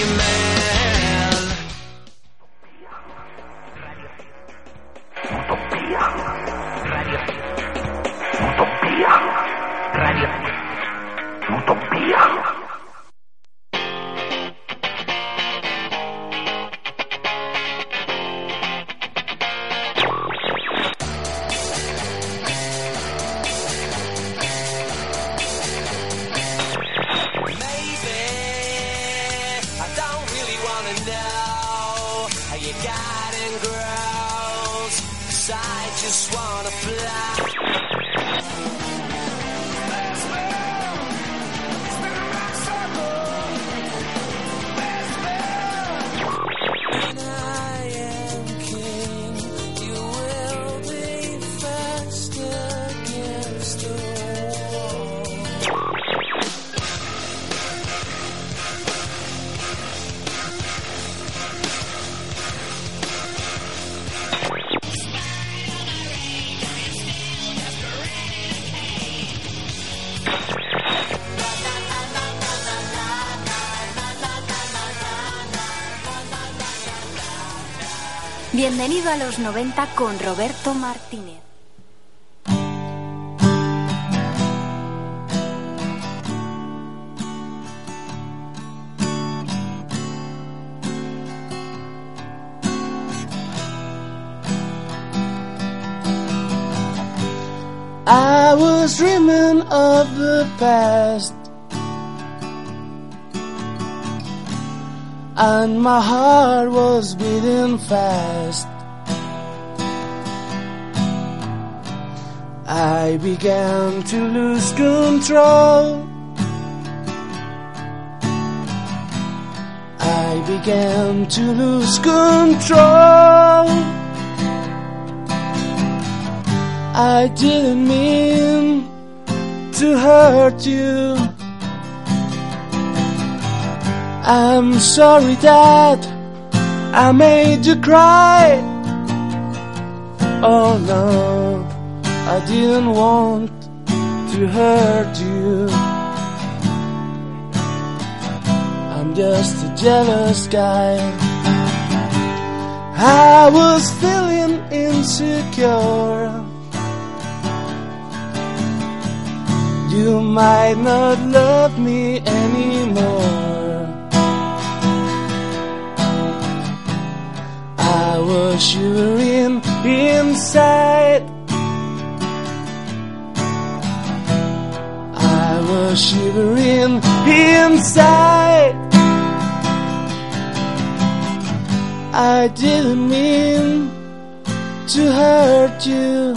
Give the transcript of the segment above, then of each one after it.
you mad Bienvenido a los 90 con Roberto Martínez. I was dreaming of the past. And my heart was beating fast. I began to lose control. I began to lose control. I didn't mean to hurt you. I'm sorry that I made you cry. Oh no, I didn't want to hurt you. I'm just a jealous guy. I was feeling insecure. You might not love me anymore. I was shivering inside. Shivering inside. I didn't mean to hurt you.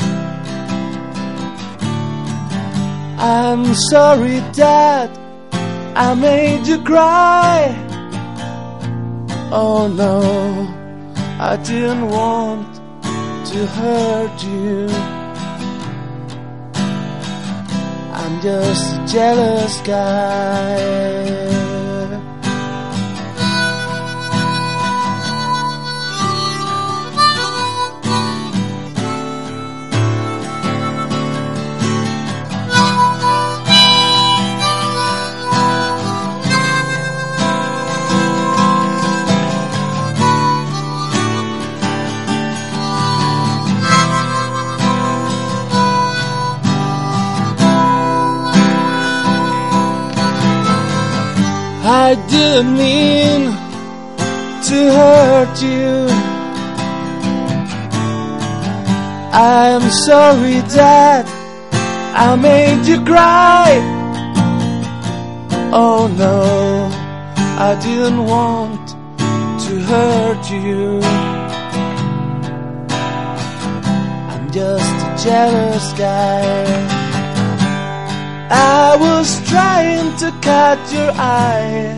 I'm sorry that I made you cry. Oh no, I didn't want to hurt you. I'm just a jealous guy. I didn't mean to hurt you. I'm sorry that I made you cry. Oh no, I didn't want to hurt you. I'm just a jealous guy. I was trying to catch your eye.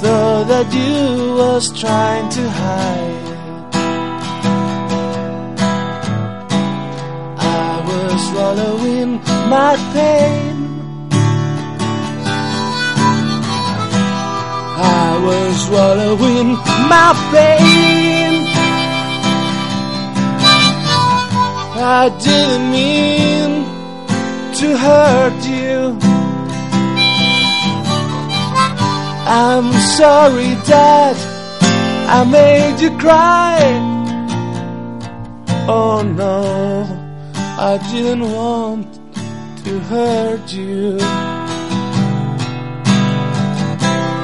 Thought that you was trying to hide. I was swallowing my pain. I was swallowing my pain. I didn't mean to hurt you. I'm sorry, Dad, I made you cry. Oh no, I didn't want to hurt you.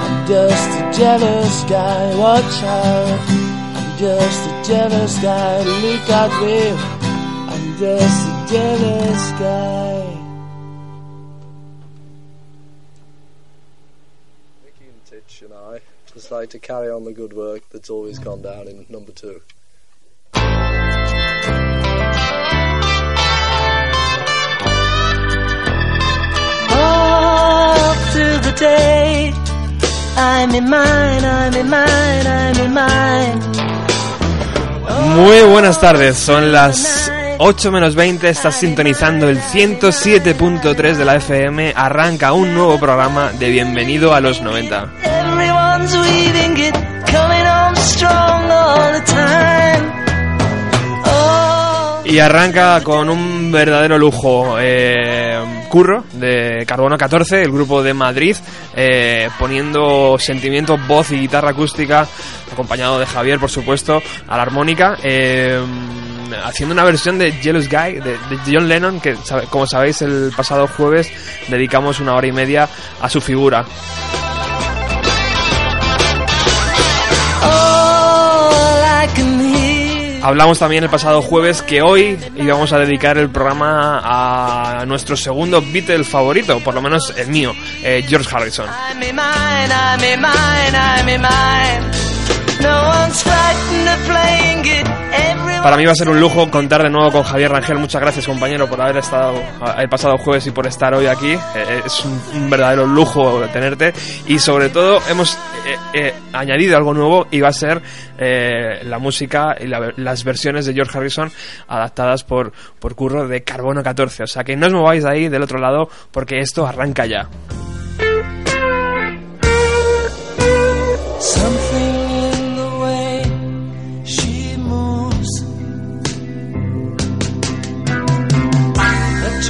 I'm just a jealous guy, watch out. I'm just a jealous guy, look at me. I'm just a jealous guy. And I like to carry on the good work that's always gone down in number two. All through the day, I'm in mine, I'm in mine, I'm in mine. Muy buenas tardes, son las 8 menos 20, estás sintonizando el 107.3 de la FM, arranca un nuevo programa de Bienvenido a los 90. Oh, Y arranca con un verdadero lujo. eh, Curro, de Carbono 14, el grupo de Madrid, eh, poniendo sentimiento, voz y guitarra acústica, acompañado de Javier, por supuesto, a la armónica. eh, haciendo una versión de Jealous Guy de, de John Lennon que como sabéis el pasado jueves dedicamos una hora y media a su figura Hablamos también el pasado jueves que hoy íbamos a dedicar el programa a nuestro segundo Beatle favorito, por lo menos el mío, eh, George Harrison. Para mí va a ser un lujo contar de nuevo con Javier Rangel. Muchas gracias, compañero, por haber estado el pasado jueves y por estar hoy aquí. Eh, es un, un verdadero lujo tenerte. Y sobre todo, hemos eh, eh, añadido algo nuevo y va a ser eh, la música y la- las versiones de George Harrison adaptadas por, por Curro de Carbono 14. O sea que no os mováis de ahí del otro lado porque esto arranca ya.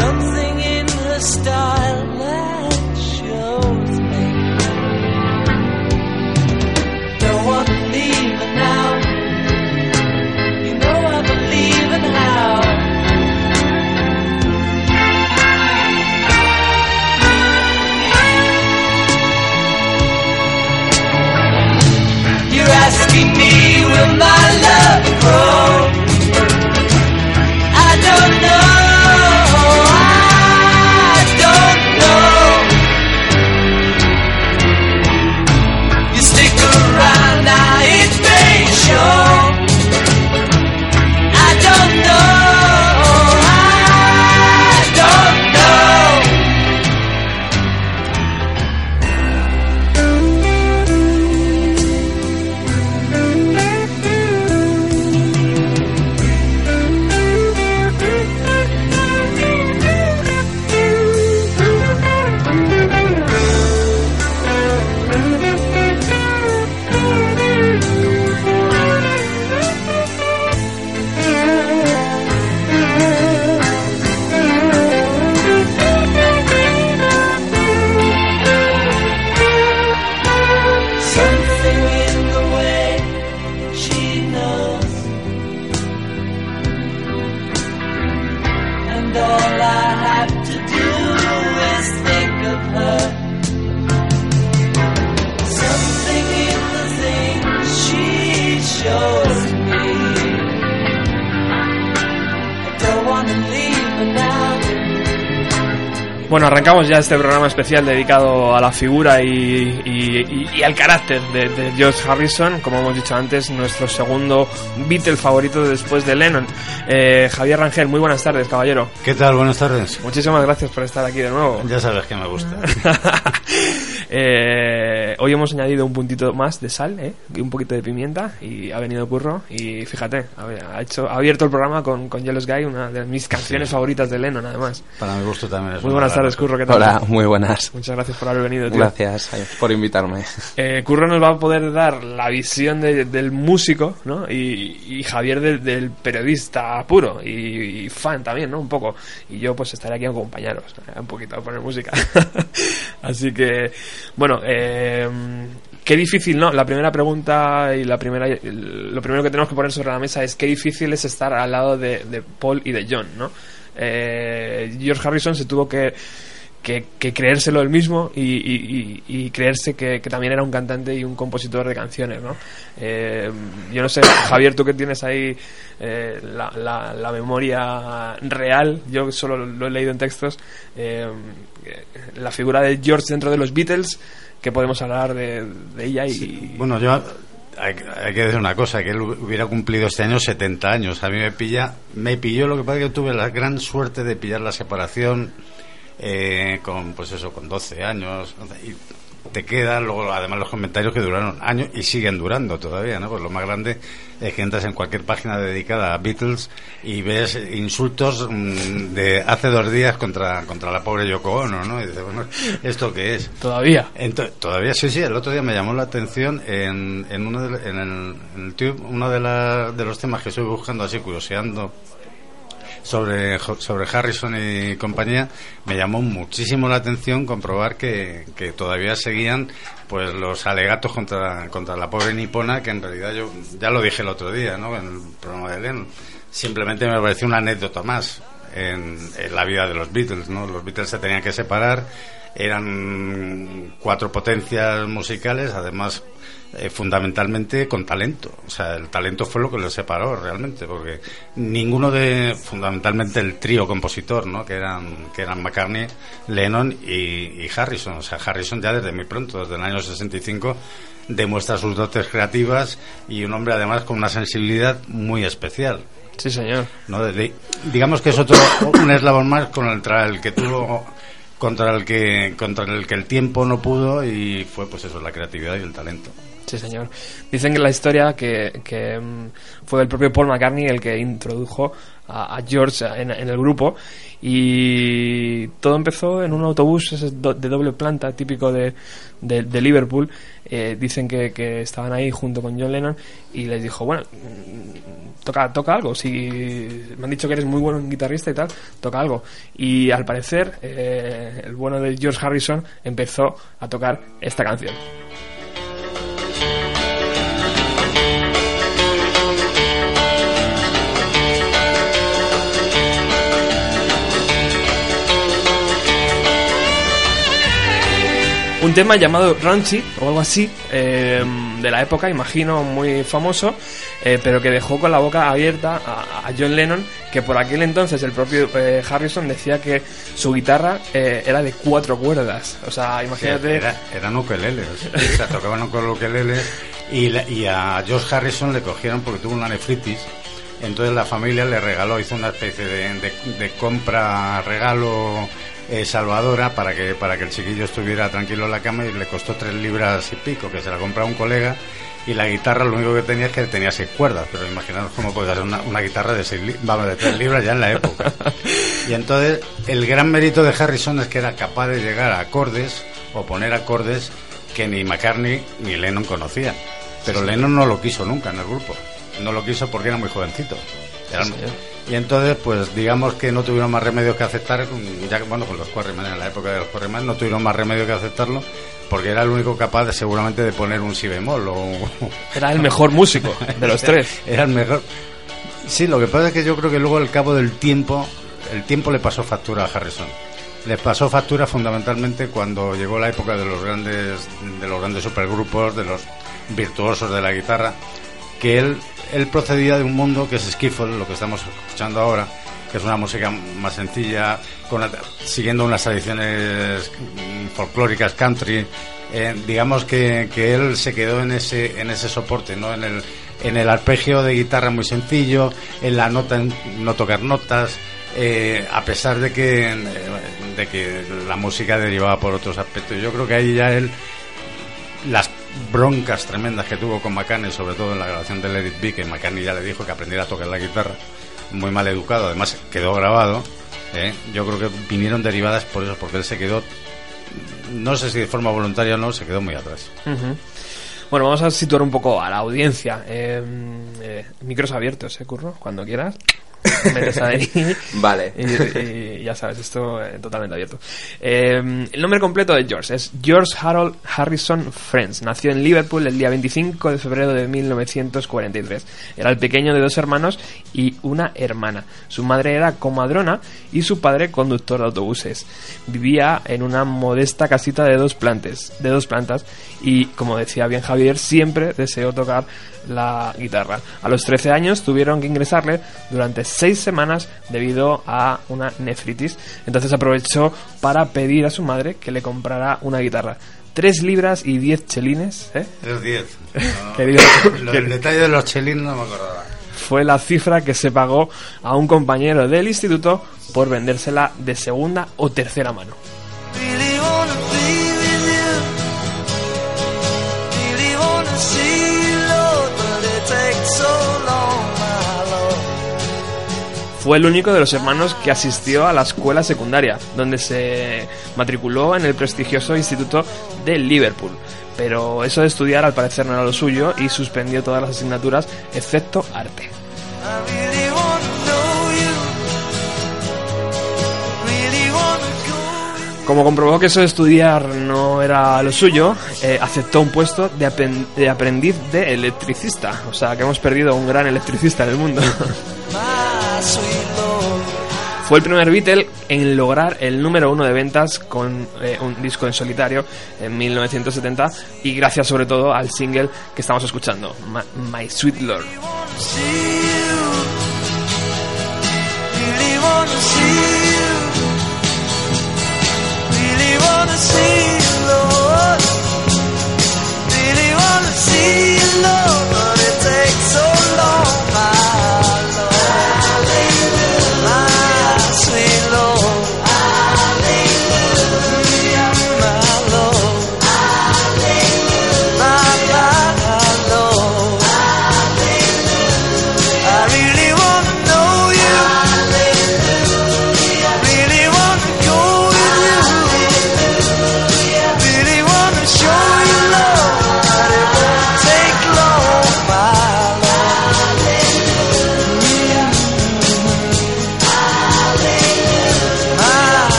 Something in her style este programa especial dedicado a la figura y, y- y- y al carácter de, de George Harrison, como hemos dicho antes, nuestro segundo Beatle favorito después de Lennon. Eh, Javier Rangel, muy buenas tardes, caballero. ¿Qué tal? Buenas tardes. Muchísimas gracias por estar aquí de nuevo. Ya sabes que me gusta. Eh, hoy hemos añadido un puntito más de sal ¿eh? y un poquito de pimienta y ha venido Curro y fíjate, ha, hecho, ha abierto el programa con, con Jealous Guy, una de mis canciones favoritas de Lennon además. Para mi gusto también es Muy buenas tardes, Curro, ¿qué tal? Hola, muy buenas. Muchas gracias por haber venido. tío. Gracias por invitarme. Eh, Curro nos va a poder dar la visión de- del músico, ¿no? Y, y Javier del, del periodista puro y, y fan también, ¿no? Un poco. Y yo pues estaré aquí a acompañaros, ¿eh? un poquito a poner música. Así que, bueno, eh, qué difícil, ¿no? La primera pregunta y la primera, lo primero que tenemos que poner sobre la mesa es qué difícil es estar al lado de, Paul y de John, ¿no? Eh, George Harrison se tuvo que creérselo él mismo y, creerse que, también era un cantante y un compositor de canciones, ¿no? Eh, yo no sé, Javier, tú que tienes ahí eh, la, la- memoria real, yo solo lo he leído en textos, la figura de George dentro de los Beatles, que podemos hablar de, ella y... Bueno, yo hay, hay que decir una cosa, que él hubiera cumplido este año 70 años. A mí me pilla, me pilló lo que pasa que tuve la gran suerte de pillar la separación eh, con, pues eso, con 12 años. Te quedan luego además los comentarios que duraron años y siguen durando todavía, ¿no? Pues lo más grande es que entras en cualquier página dedicada a Beatles y ves insultos mm, de hace dos días contra, contra la pobre Yoko Ono, ¿no? Y dices, bueno, ¿esto qué es? Todavía. Ento- todavía sí, sí. El otro día me llamó la atención en, en, uno de, en el, en el tube, uno de, la- de los temas que estoy buscando así, curioseando sobre, sobre Harrison y compañía, me llamó muchísimo la atención comprobar que, que todavía seguían pues los alegatos contra, contra la pobre nipona, que en realidad yo ya lo dije el otro día, ¿no? En el programa de Lennon. Simplemente me pareció una anécdota más en, en la vida de los Beatles, ¿no? Los Beatles se tenían que separar, eran cuatro potencias musicales, además eh, fundamentalmente con talento. O sea, el talento fue lo que los separó realmente, porque ninguno de, fundamentalmente el trío compositor, ¿no? Que eran, que eran McCartney, Lennon y, y Harrison. O sea, Harrison ya desde muy pronto, desde el año 65, demuestra sus dotes creativas y un hombre además con una sensibilidad muy especial. Sí, señor. ¿no? De- de- digamos que es otro un eslabón más contra el que tuvo contra el que contra el que el tiempo no pudo y fue pues eso la creatividad y el talento Sí, señor. Dicen que la historia que, que, mm, fue el propio Paul McCartney el que introdujo a, George en, en el grupo y todo empezó en un autobús de doble planta típico de, de- Liverpool. Eh, dicen que, que estaban ahí junto con John Lennon y les dijo, bueno, mm, toca, toca algo. Si me han dicho que eres muy bueno guitarrista y tal, toca algo. Y al parecer, eh, el bueno de George Harrison empezó a tocar esta canción. Un tema llamado Raunchy o algo así eh, de la época, imagino muy famoso, eh, pero que dejó con la boca abierta a, a John Lennon, que por aquel entonces el propio eh, Harrison decía que su guitarra era de cuatro cuerdas. O sea, imagínate. Era, eran ukeleles, o sea, tocaban con ukeleles y, la- y a George Harrison le cogieron porque tuvo una nefritis. Entonces la familia le regaló, hizo una especie de, de- de compra regalo eh, salvadora para que para que el chiquillo estuviera tranquilo en la cama y le costó tres libras y pico, que se la compró un colega y la guitarra lo único que tenía es que tenía seis cuerdas, pero imaginaros cómo puede ser una, una guitarra de seis vamos, de tres libras ya en la época. Y entonces el gran mérito de Harrison es que era capaz de llegar a acordes o poner acordes que ni McCartney ni Lennon conocían. Pero Lennon no lo quiso nunca en el grupo. No lo quiso porque era muy jovencito. Era- Sí. Y entonces, pues digamos que no tuvieron más remedio que aceptar, ya que, bueno, con los Quarrymen, en la época de los Quarrymen, no tuvieron más remedio que aceptarlo, porque era el único capaz de, seguramente de poner un si bemol o, Era el mejor músico de los tres. era el mejor. Sí, lo que pasa es que yo creo que luego al cabo del tiempo, el tiempo le pasó factura a Harrison. Les pasó factura fundamentalmente cuando llegó la época de los grandes, de los grandes supergrupos, de los virtuosos de la guitarra, que él, procedía de un mundo que es skiffle, lo que estamos escuchando ahora, que es una música más sencilla, con, siguiendo unas tradiciones mm, folclóricas country. Eh, digamos que, que él se quedó en ese, en ese soporte, ¿no? En el, en el arpegio de guitarra muy sencillo, en la nota, en no tocar notas, eh, a pesar de que, de que la música derivaba por otros aspectos. Yo creo que ahí ya él las broncas tremendas que tuvo con McCartney, sobre todo en la grabación de Let Be, que McCartney ya le dijo que aprendiera a tocar la guitarra, muy mal educado, además quedó grabado. ¿eh? Yo creo que vinieron derivadas por eso, porque él se quedó, no sé si de forma voluntaria o no, se quedó muy atrás. Bueno, vamos a situar un poco a la audiencia. Eh, eh, micros abiertos, ¿eh, Curro? Cuando quieras. Metes ahí. Vale. Y, y ya sabes, esto eh, totalmente abierto. Eh, el nombre completo de George es George Harold Harrison Friends. Nació en Liverpool el día 25 de febrero de 1943. Era el pequeño de dos hermanos y una hermana. Su madre era comadrona y su padre conductor de autobuses. Vivía en una modesta casita de dos plantas, de dos plantas y, como decía bien Javier, siempre deseó tocar la guitarra. A los 13 años tuvieron que ingresarle durante 6 semanas debido a una nefritis. Entonces aprovechó para pedir a su madre que le comprara una guitarra. 3 libras y 10 chelines, ¿eh? Es 10. Querido- el detalle de los chelines no me acordaba. fue la cifra que se pagó a un compañero del instituto por vendérsela de segunda o tercera mano. Fue el único de los hermanos que asistió a la escuela secundaria, donde se matriculó en el prestigioso instituto de Liverpool. Pero eso de estudiar al parecer no era lo suyo y suspendió todas las asignaturas excepto arte. Como comprobó que eso de estudiar no era lo suyo, eh, aceptó un puesto de, aprendiz de electricista. O sea que hemos perdido un gran electricista en el mundo. Fue el primer Beatle en lograr el número uno de ventas con eh, un disco en solitario en 1970 y gracias sobre todo al single que estamos escuchando, My Sweet Lord. Lord. Really wanna see you, Lord. But it takes so long,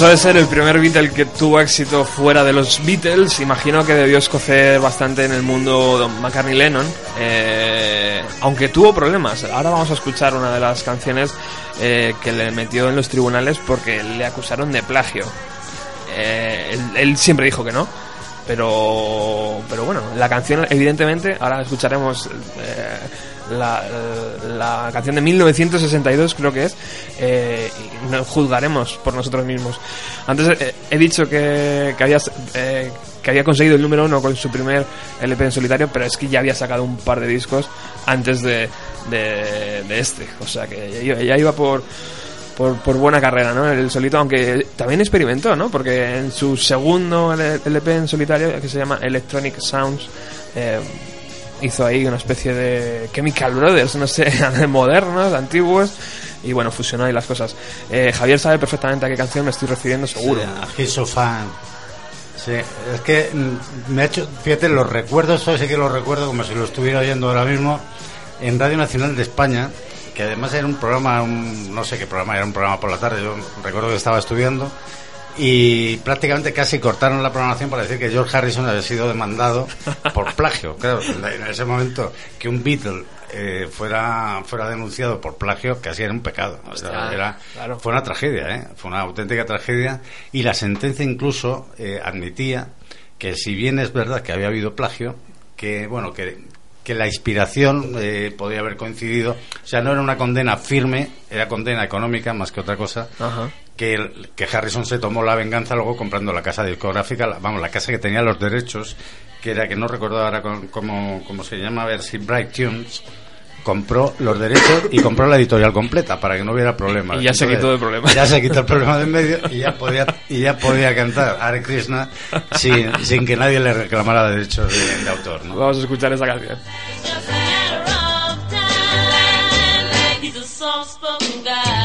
De ser el primer Beatle que tuvo éxito fuera de los Beatles, imagino que debió escocer bastante en el mundo Don McCartney Lennon, eh, aunque tuvo problemas. Ahora vamos a escuchar una de las canciones eh, que le metió en los tribunales porque le acusaron de plagio. Eh, él, él siempre dijo que no, pero, pero bueno, la canción evidentemente, ahora escucharemos eh, la, canción de 1962 creo que es, eh, nos juzgaremos por nosotros mismos. Antes eh, he dicho que, que, había, eh, que había conseguido el número uno con su primer LP en solitario, pero es que ya había sacado un par de discos antes de, de, este, o sea que ya iba por por, por buena carrera, ¿no? El solito, aunque también experimentó, ¿no? Porque en su segundo LP en solitario, que se llama Electronic Sounds, eh, hizo ahí una especie de Chemical Brothers, no sé, modernos, antiguos, y bueno, fusionó ahí las cosas. Eh, Javier sabe perfectamente a qué canción me estoy refiriendo, seguro. He's So Fine. Sí, es que mm, me ha hecho, fíjate, los recuerdos, eso sí que los recuerdo como si lo estuviera oyendo ahora mismo en Radio Nacional de España, que además era un programa, un- no sé qué programa, era un programa por la tarde, yo recuerdo que estaba estudiando y prácticamente casi cortaron la programación para decir que George Harrison había sido demandado por plagio. Claro, en ese momento que un Beatle eh, fuera fuera denunciado por plagio casi era un pecado. O sea, Hostia, era- claro. Fue una tragedia, ¿eh? fue una auténtica tragedia y la sentencia incluso eh, admitía que si bien es verdad que había habido plagio, que bueno que que la inspiración eh, podía haber coincidido, o sea, no era una condena firme, era condena económica más que otra cosa, Ajá. Que, el- que Harrison se tomó la venganza luego comprando la casa discográfica, la- vamos, la casa que tenía los derechos, que era, que no recuerdo ahora cómo, cómo se llama, a ver si Bright Tunes, compró los derechos y compró la editorial completa para que no hubiera problemas. Y ya se quitó de problema. Ya se quitó el problema de en medio y ya podía, y ya podía cantar Hare Krishna sin, sin que nadie le reclamara derechos de, de autor. ¿no? Vamos a escuchar esa canción. He's a soft-spoken guy.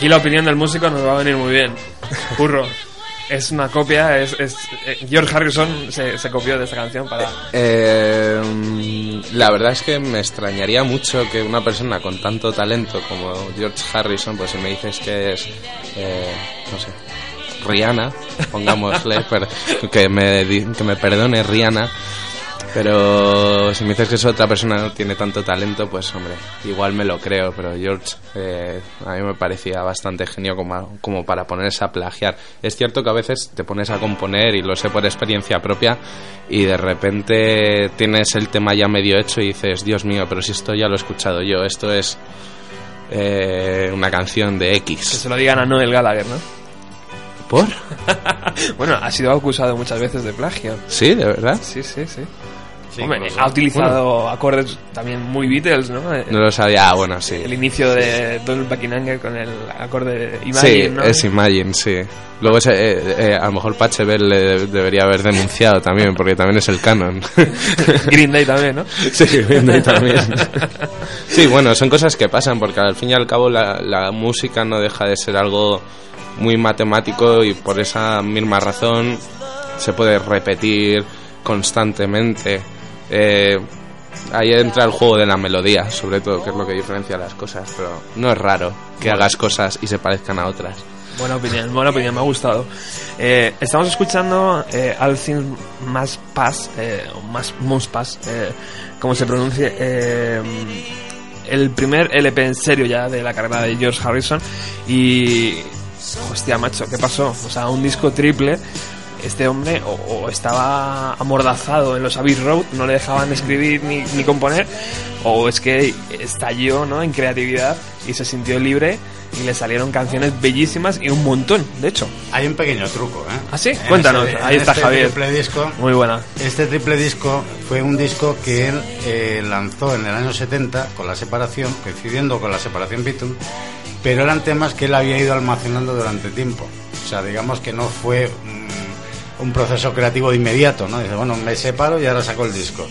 Aquí la opinión del músico nos va a venir muy bien. Curro. Es una copia, eh, George Harrison se, se copió de esta canción para... Eh, la verdad es que me extrañaría mucho que una persona con tanto talento como George Harrison, pues si me dices que es, eh, no sé, Rihanna, pongámosle, pero que me, que me perdone Rihanna, pero si me dices que es otra persona que no tiene tanto talento, pues hombre, igual me lo creo, pero George eh, a mí me parecía bastante genio como, como para ponerse a plagiar. Es cierto que a veces te pones a componer, y lo sé por experiencia propia, y de repente tienes el tema ya medio hecho y dices, Dios mío, pero si esto ya lo he escuchado yo, esto es eh, una canción de Que X. se lo digan a Noel Gallagher, ¿no? ¿Por? bueno, ha sido acusado muchas veces de plagio. ¿Sí? ¿De verdad? Sí, sí, sí. Sí, Hombre, ha utilizado acordes también muy Beatles, ¿no? Eh, No lo sabía. Bueno, sí. El inicio de Donald Buckingham con el acorde Imagine, sí, ¿no? es Imagine, sí. Luego ese, eh, eh, a lo mejor Pachebel le debería haber denunciado también, porque también es el canon. Green Day también, ¿no? Sí, Green Day también. Sí, bueno, son cosas que pasan, porque al fin y al cabo la, la música no deja de ser algo muy matemático y por esa misma razón se puede repetir constantemente. Eh, ahí entra el juego de la melodía, sobre todo, que es lo que diferencia las cosas, pero no es raro que hagas cosas y se parezcan a otras. Buena opinión, buena opinión, me ha gustado. Eh, estamos escuchando eh, All Things Must Pass, eh, Must Pass, eh, como se pronuncie, eh, el primer LP en serio ya de la carrera de George Harrison. Y, hostia, macho, ¿qué pasó? O sea, un disco triple. Este hombre o, o estaba amordazado en los Abbey Road, no le dejaban escribir ni, ni componer, o es que estalló ¿no? en creatividad y se sintió libre y le salieron canciones bellísimas y un montón, de hecho. Hay un pequeño truco, ¿eh? ¿Ah, sí? En Cuéntanos, este- ahí está este Javier. triple disco, Muy buena. Este triple disco fue un disco que él eh, lanzó en el año 70 con la separación, coincidiendo con la separación Beatles, pero eran temas que él había ido almacenando durante tiempo. O sea, digamos que no fue mm, un proceso creativo de inmediato, ¿no? Dice, bueno, me separo y ahora saco el disco.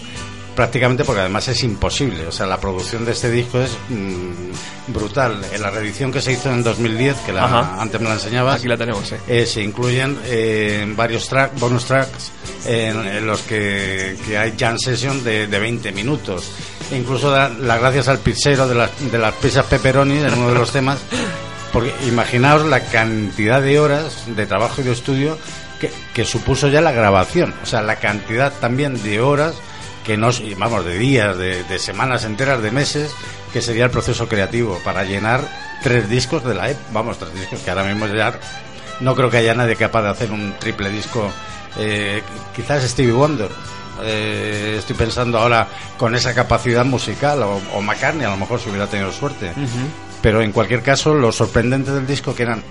Prácticamente porque además es imposible. O sea, la producción de este disco es mm, brutal. En la reedición que se hizo en 2010, que la, Ajá. antes me la enseñabas, Aquí la tenemos, eh. eh, se incluyen eh, varios track, bonus tracks en, en los que, que hay jam session de, de 20 minutos. E incluso las gracias al pizzero de las, de las pizzas pepperoni en uno de los temas. Porque imaginaos la cantidad de horas de trabajo y de estudio que, supuso ya la grabación. O sea, la cantidad también de horas que nos, vamos, de días, de, de semanas enteras, de meses, que sería el proceso creativo para llenar tres discos de la EP. Vamos, tres discos que ahora mismo ya no creo que haya nadie capaz de hacer un triple disco. Eh, quizás Stevie Wonder, eh, estoy pensando ahora con esa capacidad musical, o McCartney a lo mejor si hubiera tenido suerte. Pero en cualquier caso, lo sorprendente del disco, que eran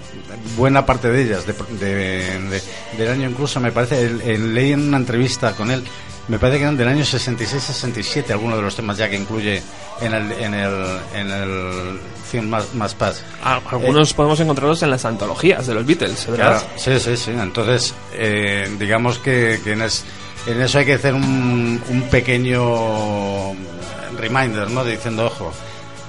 buena parte de ellas, de, de- de- del año incluso, me parece, el- el- leí en una entrevista con él, me parece que eran del año 66-67, algunos de los temas ya que incluye en el, en el, en el film más, más Paz. Ah, Algunos podemos encontrarlos en las antologías de los Beatles, ¿verdad? Claro, sí, sí, sí. Entonces, eh, digamos que, que en, es- en eso hay que hacer un, un pequeño reminder, ¿no? Diciendo, ojo,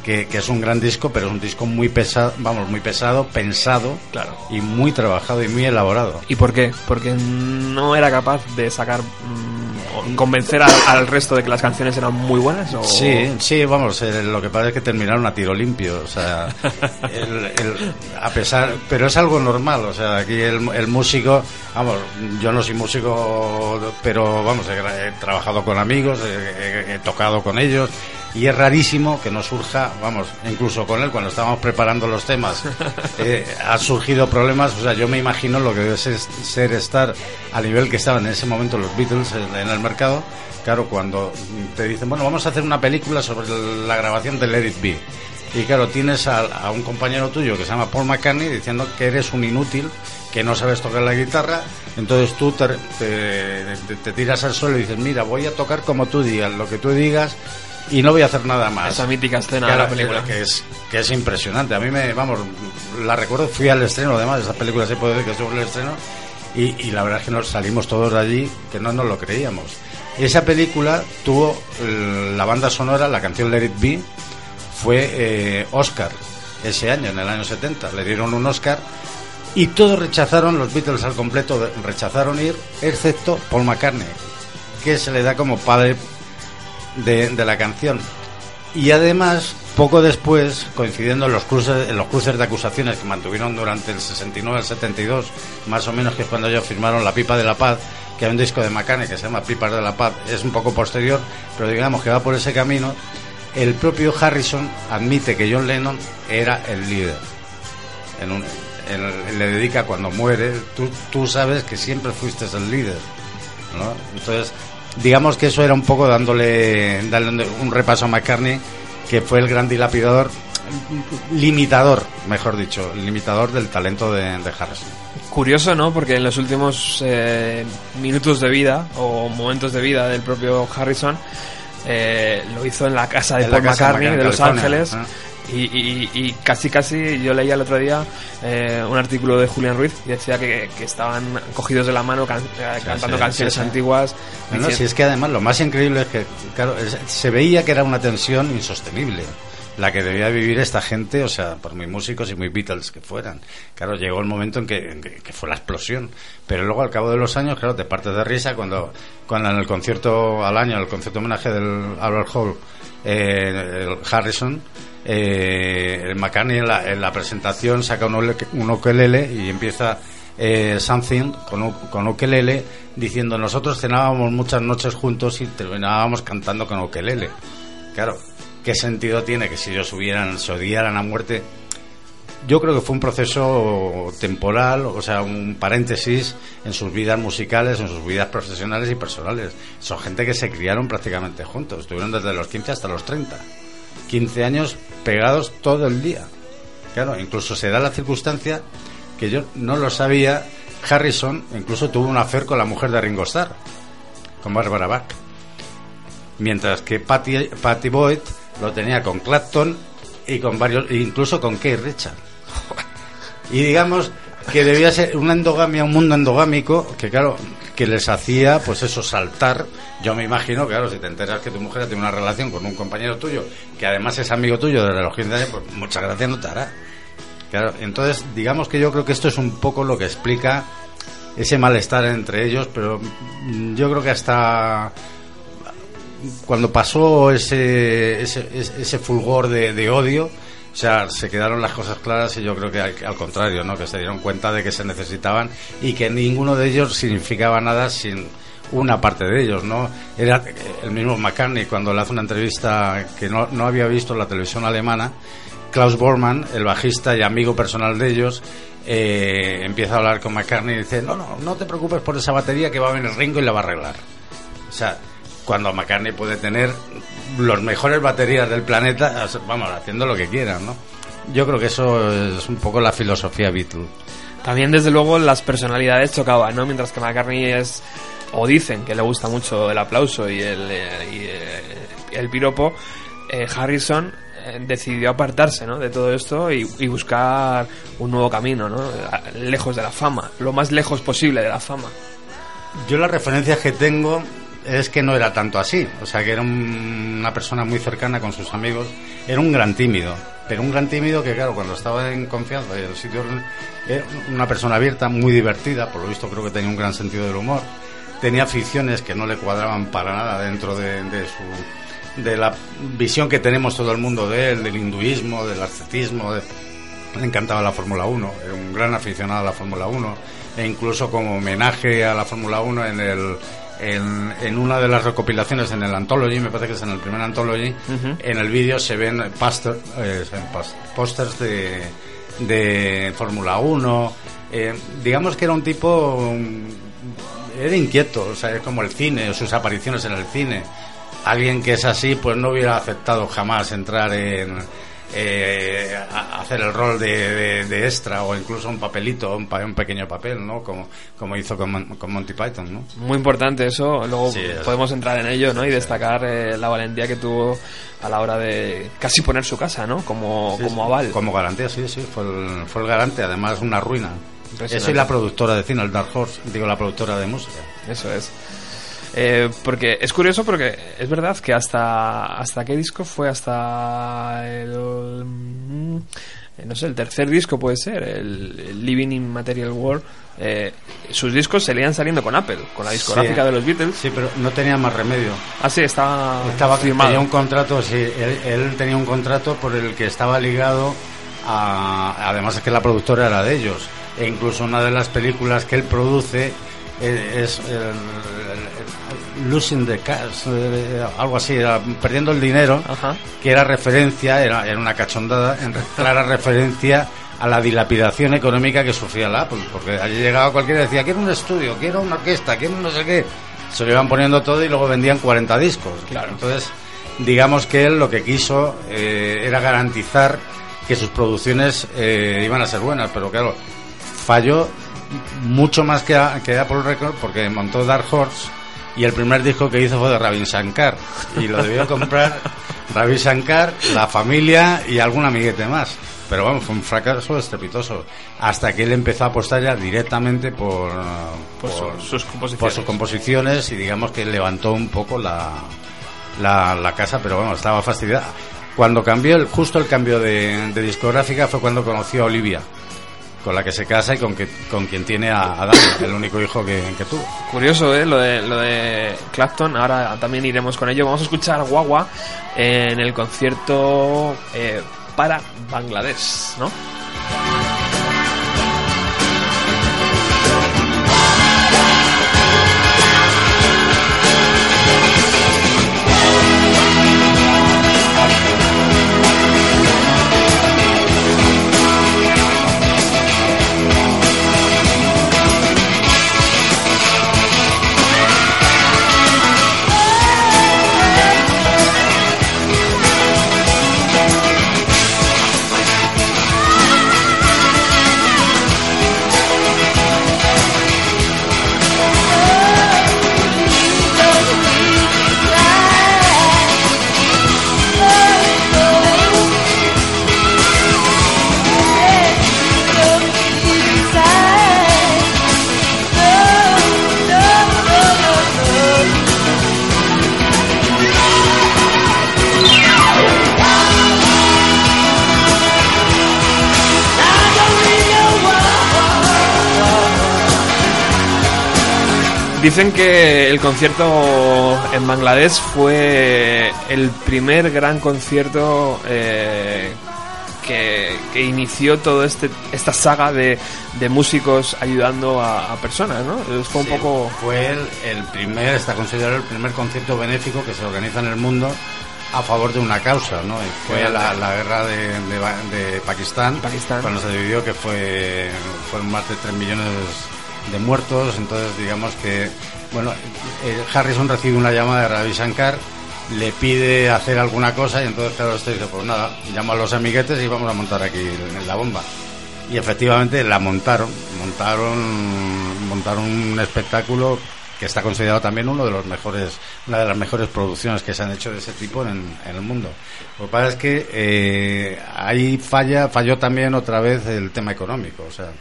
que, que es un gran disco, pero es un disco muy pesado, vamos, muy pesado, pensado Claro. y muy trabajado y muy elaborado. ¿Y por qué? Porque no era capaz de sacar, mm, convencer al, al resto de que las canciones eran muy buenas. O... Sí, sí, vamos, eh, lo que pasa es que terminaron a tiro limpio, o sea, el- el- a pesar, pero es algo normal, o sea, aquí el, el músico, vamos, yo no soy músico, pero vamos, he, he trabajado con amigos, he, he- he tocado con ellos, y es rarísimo que no surja, vamos, incluso con él, cuando estábamos preparando los temas, eh, ha surgido problemas, o sea, yo me imagino lo que debe ser, ser estar a nivel que estaban en ese momento los Beatles en, en el mercado, claro, cuando te dicen, bueno, vamos a hacer una película sobre la grabación de Let It Be. Y claro, tienes a, a un compañero tuyo que se llama Paul McCartney diciendo que eres un inútil, que no sabes tocar la guitarra, entonces tú te- te tiras al suelo y dices, mira, voy a tocar como tú digas, lo que tú digas, y no voy a hacer nada más. Esa mítica escena Claro, de la película. Que es, que es impresionante. A mí me, vamos, la recuerdo, fui al estreno, además, esa película se puede decir que estuvo en el estreno, y, y la verdad es que nos salimos todos de allí que no nos lo creíamos. Esa película tuvo eh, la banda sonora, la canción Let It Be, fue eh, Oscar ese año, en el año 70. Le dieron un Oscar y todos rechazaron, los Beatles al completo rechazaron ir, excepto Paul McCartney, que se le da como padre de, la canción. Y además, poco después, coincidiendo en los cruces, en los cruces de acusaciones que mantuvieron durante el 69 al 72, más o menos que es cuando ellos firmaron La Pipa de la Paz, que hay un disco de McCartney que se llama Pipas de la Paz, es un poco posterior, pero digamos que va por ese camino, el propio Harrison admite que John Lennon era el líder. Le dedica cuando muere, tú, tú sabes que siempre fuiste el líder. Entonces, digamos que eso era un poco dándole, dándole un repaso a McCartney, que fue el gran dilapidador, limitador, mejor dicho, limitador del talento de, de Harrison. Curioso, ¿no? Porque en los últimos eh, minutos de vida o momentos de vida del propio Harrison eh, lo hizo en la casa de En Paul McCartney de Los Ángeles. Y, y- y casi, casi, yo leía el otro día eh, un artículo de Julián Ruiz y decía que, que estaban cogidos de la mano can- eh, cantando sí, canciones sí, sí. antiguas. No, no, si es que además lo más increíble es que, claro, se veía que era una tensión insostenible la que debía vivir esta gente, o sea, por muy músicos y muy Beatles que fueran. Claro, llegó el momento en que, fue la explosión. Pero luego, al cabo de los años, claro, te partes de risa cuando, cuando en el concierto al año, el concierto homenaje del Albert Hall, eh, Harrison, eh, el McCartney en la, en la presentación saca un, un y empieza eh, Something con, con diciendo nosotros cenábamos muchas noches juntos y terminábamos cantando con ukelele. Claro, ¿qué sentido tiene que si ellos hubieran, se odiaran a muerte? Yo creo que fue un proceso temporal, o sea, un paréntesis en sus vidas musicales, en sus vidas profesionales y personales. Son gente que se criaron prácticamente juntos, estuvieron desde los 15 hasta los 30. 15 años pegados todo el día. Claro, incluso se da la circunstancia que yo no lo sabía, Harrison incluso tuvo un affair con la mujer de Ringo Starr, con Barbara Bach. Mientras que Patty, Patty Boyd lo tenía con Clapton y con varios, e incluso con Keith Richard. Y digamos que debía ser una endogamia, un mundo endogámico que claro, que les hacía pues eso saltar. Yo me imagino, claro, si te enteras que tu mujer tiene una relación con un compañero tuyo, que además es amigo tuyo desde los 15 años, pues muchas gracias no te hará. Claro, entonces digamos que yo creo que esto es un poco lo que explica ese malestar entre ellos, pero yo creo que hasta cuando pasó ese, ese, ese- fulgor de, odio, o sea, se quedaron las cosas claras y yo creo que al, al contrario, ¿no? Que se dieron cuenta de que se necesitaban y que ninguno de ellos significaba nada sin una parte de ellos, ¿no? Era el mismo McCartney cuando le hace una entrevista que no, no había visto en la televisión alemana, Klaus Bormann, el bajista y amigo personal de ellos, eh, empieza a hablar con McCartney y dice, no, no, no te preocupes por esa batería que va a venir Ringo y la va a arreglar. O sea, cuando McCartney puede tener los mejores baterías del planeta, vamos, haciendo lo que quieran, ¿no? Yo creo que eso es un poco la filosofía Beatles. También, desde luego, las personalidades chocaban, ¿no? Mientras que McCartney es, o dicen que le gusta mucho el aplauso y el, eh, y, eh, el piropo, eh, Harrison decidió apartarse, ¿no? De todo esto y, y buscar un nuevo camino, ¿no? A- Lejos de la fama, lo más lejos posible de la fama. Yo las referencias que tengo es que no era tanto así, o sea que era un- una persona muy cercana con sus amigos, era un gran tímido, pero un gran tímido que claro, cuando estaba en confianza y el sitio era una persona abierta, muy divertida, por lo visto creo que tenía un gran sentido del humor, tenía aficiones que no le cuadraban para nada dentro de, de su de la visión que tenemos todo el mundo de él, del hinduismo, del ascetismo, de- le encantaba la Fórmula 1, era un gran aficionado a la Fórmula 1 e incluso como homenaje a la Fórmula 1 en el en, en una de las recopilaciones en el Anthology, me parece que es en el primer Anthology, en el vídeo se ven eh, pósters de, de Fórmula 1. eh, digamos que era un tipo era inquieto, o sea, es como el cine, sus apariciones en el cine. Alguien que es así, pues no hubiera aceptado jamás entrar en eh, hacer el rol de, de- de extra o incluso un papelito, un, pa- un pequeño papel, ¿no? Como, como hizo con, Mon- con Monty Python, ¿no? Muy importante eso, luego Sí, podemos entrar en ello, ¿no? Y destacar eh, la valentía que tuvo a la hora de casi poner su casa, ¿no? Como, Sí, como aval. Como garantía, sí, sí, fue el, fue el garante, además una ruina. Eso y la productora de cine, el Dark Horse, digo, la productora de música. Eso es. Eh, porque es curioso porque es verdad que hasta hasta qué disco fue hasta el mm, no sé el tercer disco puede ser el, el Living in Material World eh, sus discos se le iban saliendo con Apple con la discográfica Sí. de los Beatles Sí, pero no tenía más remedio. ah sí estaba, Estaba, firmado tenía un contrato, sí, él, él tenía un contrato por el que estaba ligado a... Además es que la productora era de ellos. E incluso una de las películas que él produce eh, es el Losing the Cash, eh, algo así, perdiendo el dinero, Ajá. que era referencia, era, era una cachondada, en clara referencia a la dilapidación económica que sufría la Apple, porque allí llegaba cualquiera y decía, quiero un estudio, quiero una orquesta, quiero no sé qué. Se lo iban poniendo todo y luego vendían 40 discos. Claro. Entonces, digamos que él lo que quiso eh, era garantizar que sus producciones eh, iban a ser buenas, pero claro, falló mucho más que, a- que Apple Records porque montó Dark Horse y el primer disco que hizo fue de Ravi Shankar y lo debió comprar Ravi Shankar, la familia y algún amiguete más. Pero vamos, fue un fracaso estrepitoso. Hasta que él empezó a apostar ya directamente por, por, su- sus composiciones por sus composiciones y digamos que levantó un poco la, la, la casa, pero bueno, estaba fastidiada. Cuando cambió, el, justo el cambio de, de discográfica fue cuando conoció a Olivia, con la que se casa y con, con quien tiene a, a Dani, el único hijo que, que tuvo. Curioso, ¿eh? Lo de, lo de Clapton. Ahora también iremos con ello. Vamos a escuchar Guagua en el concierto eh, para Bangladesh, ¿no? Dicen que el concierto en Bangladesh fue el primer gran concierto eh, que, que inició toda este, esta saga de, de músicos ayudando a, a personas, ¿no? Fue un Sí, poco... Fue el, el primer, está considerado el primer concierto benéfico que se organiza en el mundo a favor de una causa, ¿no? Y fue la, la guerra de, de Ba- de Pakistán, Pakistán. cuando se dividió que fue fueron más de 3 millones de muertos, entonces digamos que Bueno, eh, Harrison recibe una llamada de Ravi Shankar, le pide hacer alguna cosa y entonces claro, este dice, pues nada, llamo a los amiguetes y vamos a montar aquí la bomba. Y efectivamente la montaron, montaron, montaron un espectáculo que está considerado también uno de los mejores, una de las mejores producciones que se han hecho de ese tipo en, en el mundo. Lo que pasa es que eh, ahí falla, falló también otra vez el tema económico, o sea,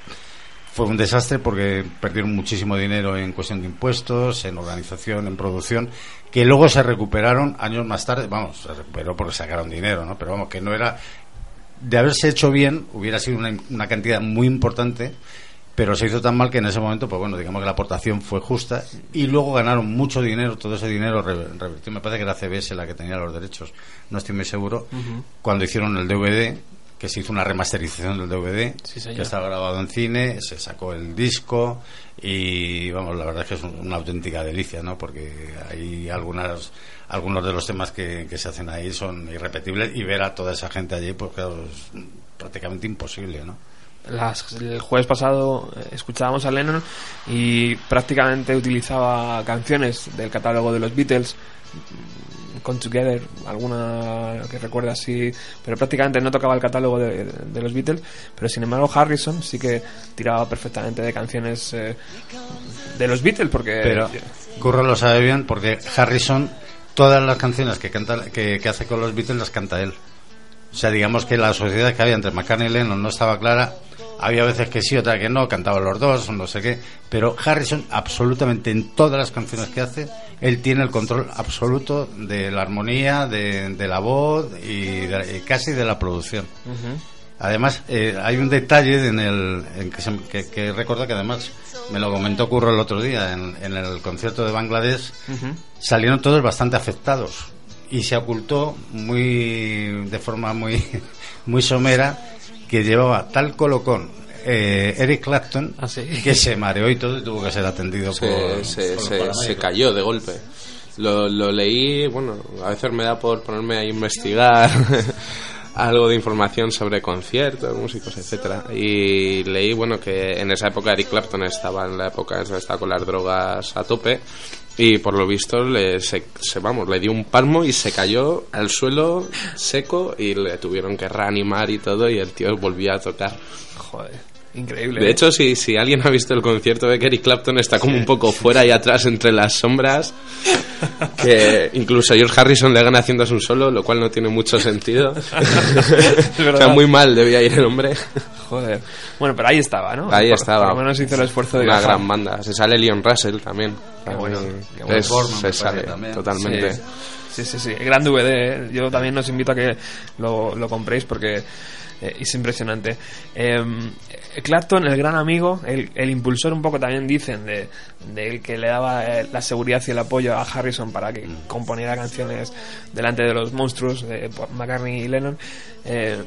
fue un desastre porque perdieron muchísimo dinero en cuestión de impuestos, en organización, en producción, que luego se recuperaron años más tarde, vamos, se recuperó porque sacaron dinero, ¿no? Pero vamos, que no era, de haberse hecho bien, hubiera sido una, una cantidad muy importante, pero se hizo tan mal que en ese momento, pues bueno, digamos que la aportación fue justa y luego ganaron mucho dinero, todo ese dinero re- revertido, me parece que era CBS la que tenía los derechos, no estoy muy seguro, cuando hicieron el DVD, que se hizo una remasterización del DVD, Sí, que estaba grabado en cine, se sacó el disco y vamos, la verdad es que es un- una auténtica delicia, ¿no? Porque hay algunas algunos de los temas que, que se hacen ahí son irrepetibles y ver a toda esa gente allí, pues claro, es prácticamente imposible, ¿no? Las- el jueves pasado eh, escuchábamos a Lennon y prácticamente utilizaba canciones del catálogo de los Beatles, Come Together, alguna que recuerda así, pero prácticamente no tocaba el catálogo de, de los Beatles, pero sin embargo Harrison sí que tiraba perfectamente de canciones eh, de los Beatles, porque Pero Curro lo sabe bien porque Harrison, todas las canciones que, canta, que, que hace con los Beatles las canta él. O sea, digamos que la sociedad que había entre McCartney y Lennon no estaba clara. Había veces que sí, otra que no, cantaban los dos, no sé qué. Pero Harrison, absolutamente en todas las canciones que hace, él tiene el control absoluto de la armonía, de, de la voz y, de- y casi de la producción. Además, eh, hay un detalle en el en que, se- que, que recuerdo que además me lo comentó Curro el otro día en, en el concierto de Bangladesh. Salieron todos bastante afectados y se ocultó muy de forma muy muy somera que llevaba tal colocón eh, Eric Clapton Ah, sí. que se mareó y todo y tuvo que ser atendido se, por, se, por se- cayó de golpe. Lo, lo leí, bueno, a veces me da por ponerme a investigar algo de información sobre conciertos, músicos, etcétera Y leí, bueno, que en esa época Eric Clapton estaba en la época estaba con las drogas a tope y por lo visto le, se, se- vamos, le dio un palmo y se cayó al suelo seco y le tuvieron que reanimar y todo y el tío volvió a tocar. joder, increíble. De ¿eh? hecho, si, si alguien ha visto el concierto de Eric Clapton, está como un poco fuera y atrás entre las sombras. Que incluso George Harrison le gana haciendo un solo, lo cual no tiene mucho sentido. o sea, muy mal debía ir el hombre. Joder. Bueno, pero ahí estaba, ¿no? Ahí Por- estaba. Por lo menos hizo el esfuerzo de Una viajar. gran banda. Se sale Leon Russell también. Qué bueno, También qué bueno. es- se sale también. totalmente. Sí, sí, sí, sí. Gran DVD. ¿eh? Yo también os invito a que lo, lo compréis porque eh, es impresionante. Eh, Clapton, el gran amigo, el, el impulsor un poco también dicen de, de el que le daba eh, la seguridad y el apoyo a Harrison para que componiera canciones delante de los monstruos de McCartney y Lennon. Eh,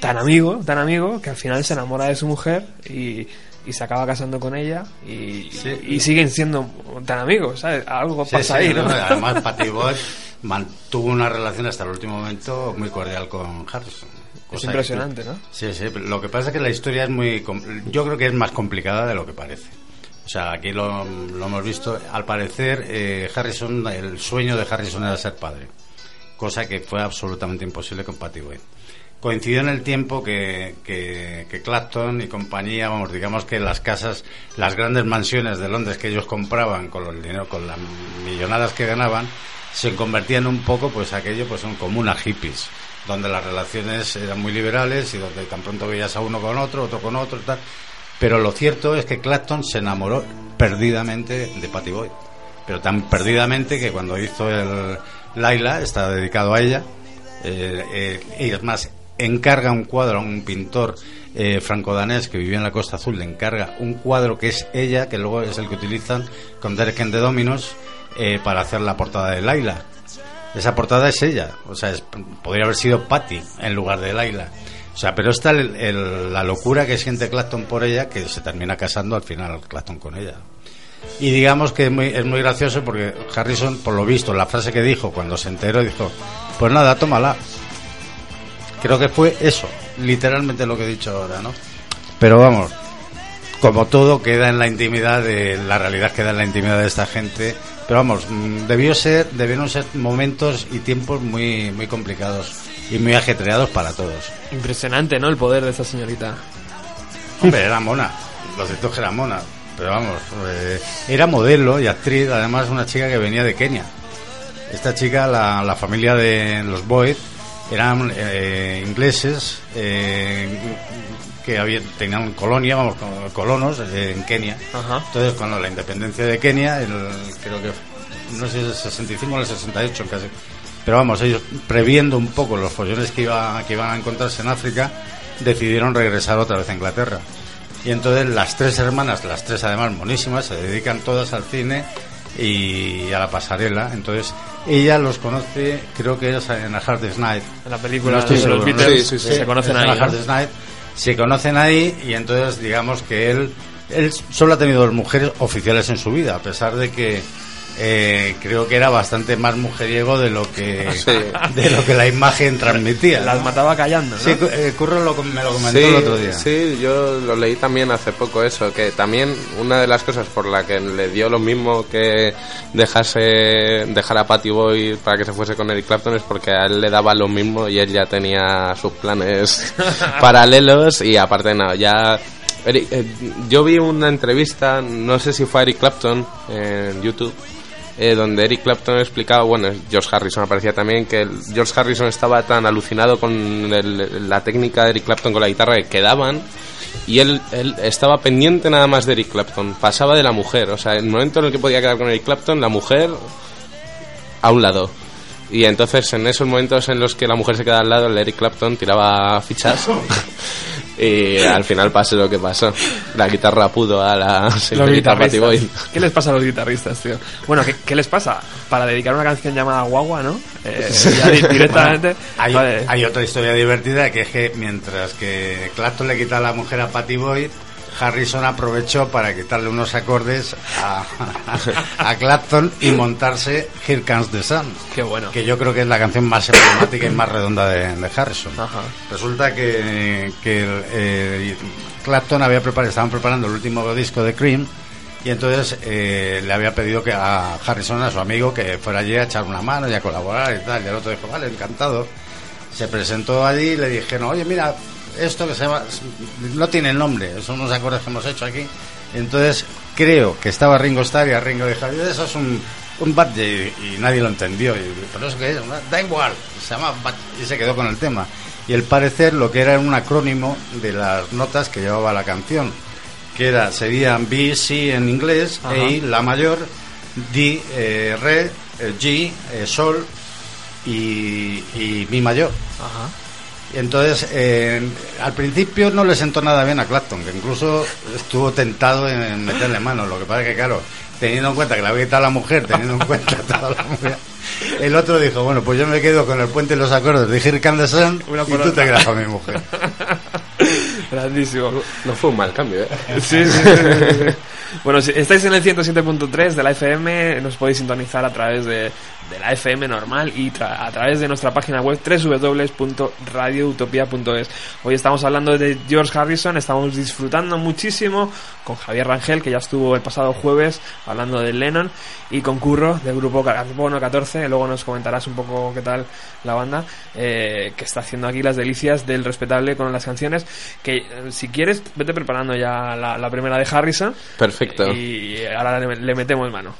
tan amigo, tan amigo, que al final se enamora de su mujer y, y se acaba casando con ella y, Sí. y siguen siendo tan amigos, ¿sabes? Algo Sí, pasa sí, ahí, ¿no? no, Además, Patty Boyd mantuvo una relación hasta el último momento muy cordial con Harrison. Es que- impresionante, ¿no? Sí, sí. Lo que pasa es que la historia es muy. Yo creo que es más complicada de lo que parece. O sea, aquí lo, lo hemos visto. Al parecer, eh, Harrison, el sueño de Harrison era ser padre. Cosa que fue absolutamente imposible con Patty Boyd. Coincidió en el tiempo que, que, Clapton y compañía, vamos, digamos que las casas, las grandes mansiones de Londres que ellos compraban con el dinero, con las millonadas que ganaban, se convertían un poco, pues aquello, pues en como una hippies, donde las relaciones eran muy liberales y donde tan pronto veías a uno con otro, otro con otro, tal. Pero lo cierto es que Clapton se enamoró perdidamente de Patty Boyd. Pero tan perdidamente que cuando hizo el Laila, está dedicado a ella, eh, eh, y es más, encarga un cuadro a un pintor eh, franco-danés que vivía en la Costa Azul, le encarga un cuadro que es ella, que luego es el que utilizan con Derek and the Dominos eh, para hacer la portada de Laila. Esa portada es ella, o sea, es- podría haber sido Patty en lugar de Laila. O sea, pero está el- la locura que siente Clapton por ella, que se termina casando al final Clapton con ella. Y digamos que es muy, es muy gracioso porque Harrison, por lo visto, la frase que dijo cuando se enteró, dijo, pues nada, tómala. Creo que fue eso, literalmente lo que he dicho ahora, ¿no? Pero vamos, como todo queda en la intimidad de la realidad queda en la intimidad de esta gente pero vamos mm, debió ser debieron ser momentos y tiempos muy muy complicados y muy ajetreados para todos Impresionante, ¿no? El poder de esa señorita. hombre era mona lo cierto es que era mona pero vamos eh, era modelo y actriz además una chica que venía de Kenia esta chica la, la familia de los Boyd eran eh, ingleses eh, que habían, tenían colonia, vamos, co- colonos eh, en Kenia. Ajá. Entonces, cuando la independencia de Kenia, el, creo que no sé si es el 65 o el 68 casi. Pero vamos, ellos previendo un poco los follones que, iba, que iban a encontrarse en África, decidieron regresar otra vez a Inglaterra. Y entonces las tres hermanas, las tres además monísimas, se dedican todas al cine y a la pasarela. Entonces ella los conoce, creo que es en A Hard Night. En la película No estoy de los seguro, ¿no? Beatles Sí, sí, sí. se conocen en ahí. A. Hard Night. Se conocen ahí y entonces digamos que él, él solo ha tenido dos mujeres oficiales en su vida, a pesar de que eh, creo que era bastante más mujeriego de lo que Sí. de lo que la imagen transmitía. Las ¿no? mataba callando, ¿no? Sí, eh, Curro lo, me lo comentó Sí, el otro día. sí, yo lo leí también hace poco eso, que también una de las cosas por la que le dio lo mismo que dejase dejar a Patty Boy para que se fuese con Eric Clapton es porque a él le daba lo mismo y él ya tenía sus planes paralelos y aparte no, ya Eric- eh, yo vi una entrevista, no sé si fue a Eric Clapton en YouTube eh, donde Eric Clapton explicaba, bueno, George Harrison aparecía también, que George Harrison estaba tan alucinado con el- la técnica de Eric Clapton con la guitarra que quedaban y él, él estaba pendiente nada más de Eric Clapton, pasaba de la mujer, o sea, el momento en el que podía quedar con Eric Clapton, la mujer a un lado. Y entonces en esos momentos en los que la mujer se queda al lado, el Eric Clapton tiraba fichas. y al final pasó lo que pasó. La guitarra pudo a la señorita Patty Boyd. ¿Qué les pasa a los guitarristas, tío? Bueno, ¿qué, qué les pasa? Para dedicar una canción llamada Guagua, ¿no? Eh, ya directamente. Hay, vale. hay otra historia divertida que es que mientras que Clapton le quita a la mujer a Patty Boyd, Harrison aprovechó para quitarle unos acordes a, a Clapton y montarse Here Comes the Sun. Qué bueno. Que yo creo que es la canción más emblemática y más redonda de, de Harrison. Ajá. Resulta que, eh, Clapton había preparado, estaban preparando el último disco de Cream y entonces eh, le había pedido que a Harrison, a su amigo, que fuera allí a echar una mano y a colaborar y tal. Y el otro dijo, vale, encantado. Se presentó allí y le dijeron, oye, mira, esto que se llama, no tiene nombre, son unos acordes que hemos hecho aquí. Entonces creo que estaba Ringo Starr y a Ringo dijo, eso es un, un bad J", y nadie lo entendió. Y, ¿Pero eso qué es? Da igual, se llama Bad y se quedó con el tema. Y el parecer lo que era un acrónimo de las notas que llevaba la canción, que era, serían B, C en inglés, Ajá. E, la mayor, D, eh, Re, eh, G, eh, Sol y, y Mi mayor. Ajá. Entonces, eh, al principio no le sentó nada bien a Clapton, que incluso estuvo tentado en meterle mano. Lo que pasa es que, claro, teniendo en cuenta que le había quitado a la mujer, teniendo en cuenta toda la mujer, el otro dijo, bueno, pues yo me quedo con el puente y los acordes de Here Comes the Sun y tú te quedas con mi mujer. Grandísimo. No fue un mal cambio, ¿eh? Sí, sí. Bueno, si estáis en el 107.3 de la FM, nos podéis sintonizar a través de, de la FM normal y tra- a través de nuestra página web www.radioutopia.es. Hoy estamos hablando de George Harrison, estamos disfrutando muchísimo con Javier Rangel, que ya estuvo el pasado jueves hablando de Lennon, y con Curro del grupo Carbono 14. Luego nos comentarás un poco qué tal la banda, eh, que está haciendo aquí las delicias del respetable con las canciones. Que eh, si quieres, vete preparando ya la, la primera de Harrison. Perfecto. Y ahora le, le metemos mano.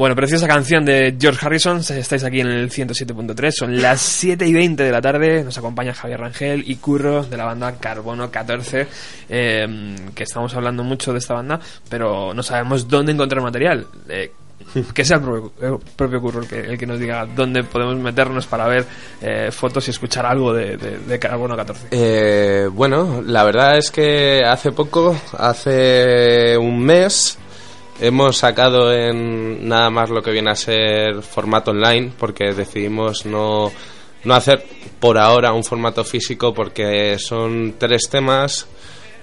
Bueno, preciosa canción de George Harrison. Estáis aquí en el 107.3. Son las 7 y 20 de la tarde. Nos acompaña Javier Rangel y Curro de la banda Carbono 14. eh, que estamos hablando mucho de esta banda, pero no sabemos dónde encontrar material. Eh, que sea el propio, Curro el que, nos diga dónde podemos meternos para ver eh, fotos y escuchar algo de, de- de Carbono 14. Eh, bueno, la verdad es que hace poco, hace un mes, hemos sacado en nada más lo que viene a ser formato online, porque decidimos no, no hacer por ahora un formato físico, porque son tres temas.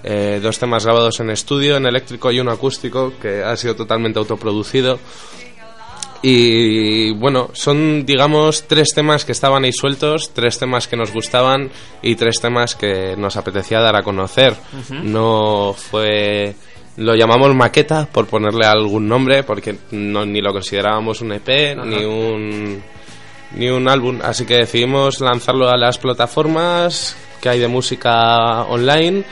eh, dos temas grabados en estudio, en eléctrico y uno acústico, que ha sido totalmente autoproducido. Y bueno, son digamos tres temas que estaban ahí sueltos, tres temas que nos gustaban y tres temas que nos apetecía dar a conocer. No fue... Lo llamamos maqueta por ponerle algún nombre porque no, ni lo considerábamos un EP ni un ni un álbum, así que decidimos lanzarlo a las plataformas que hay de música online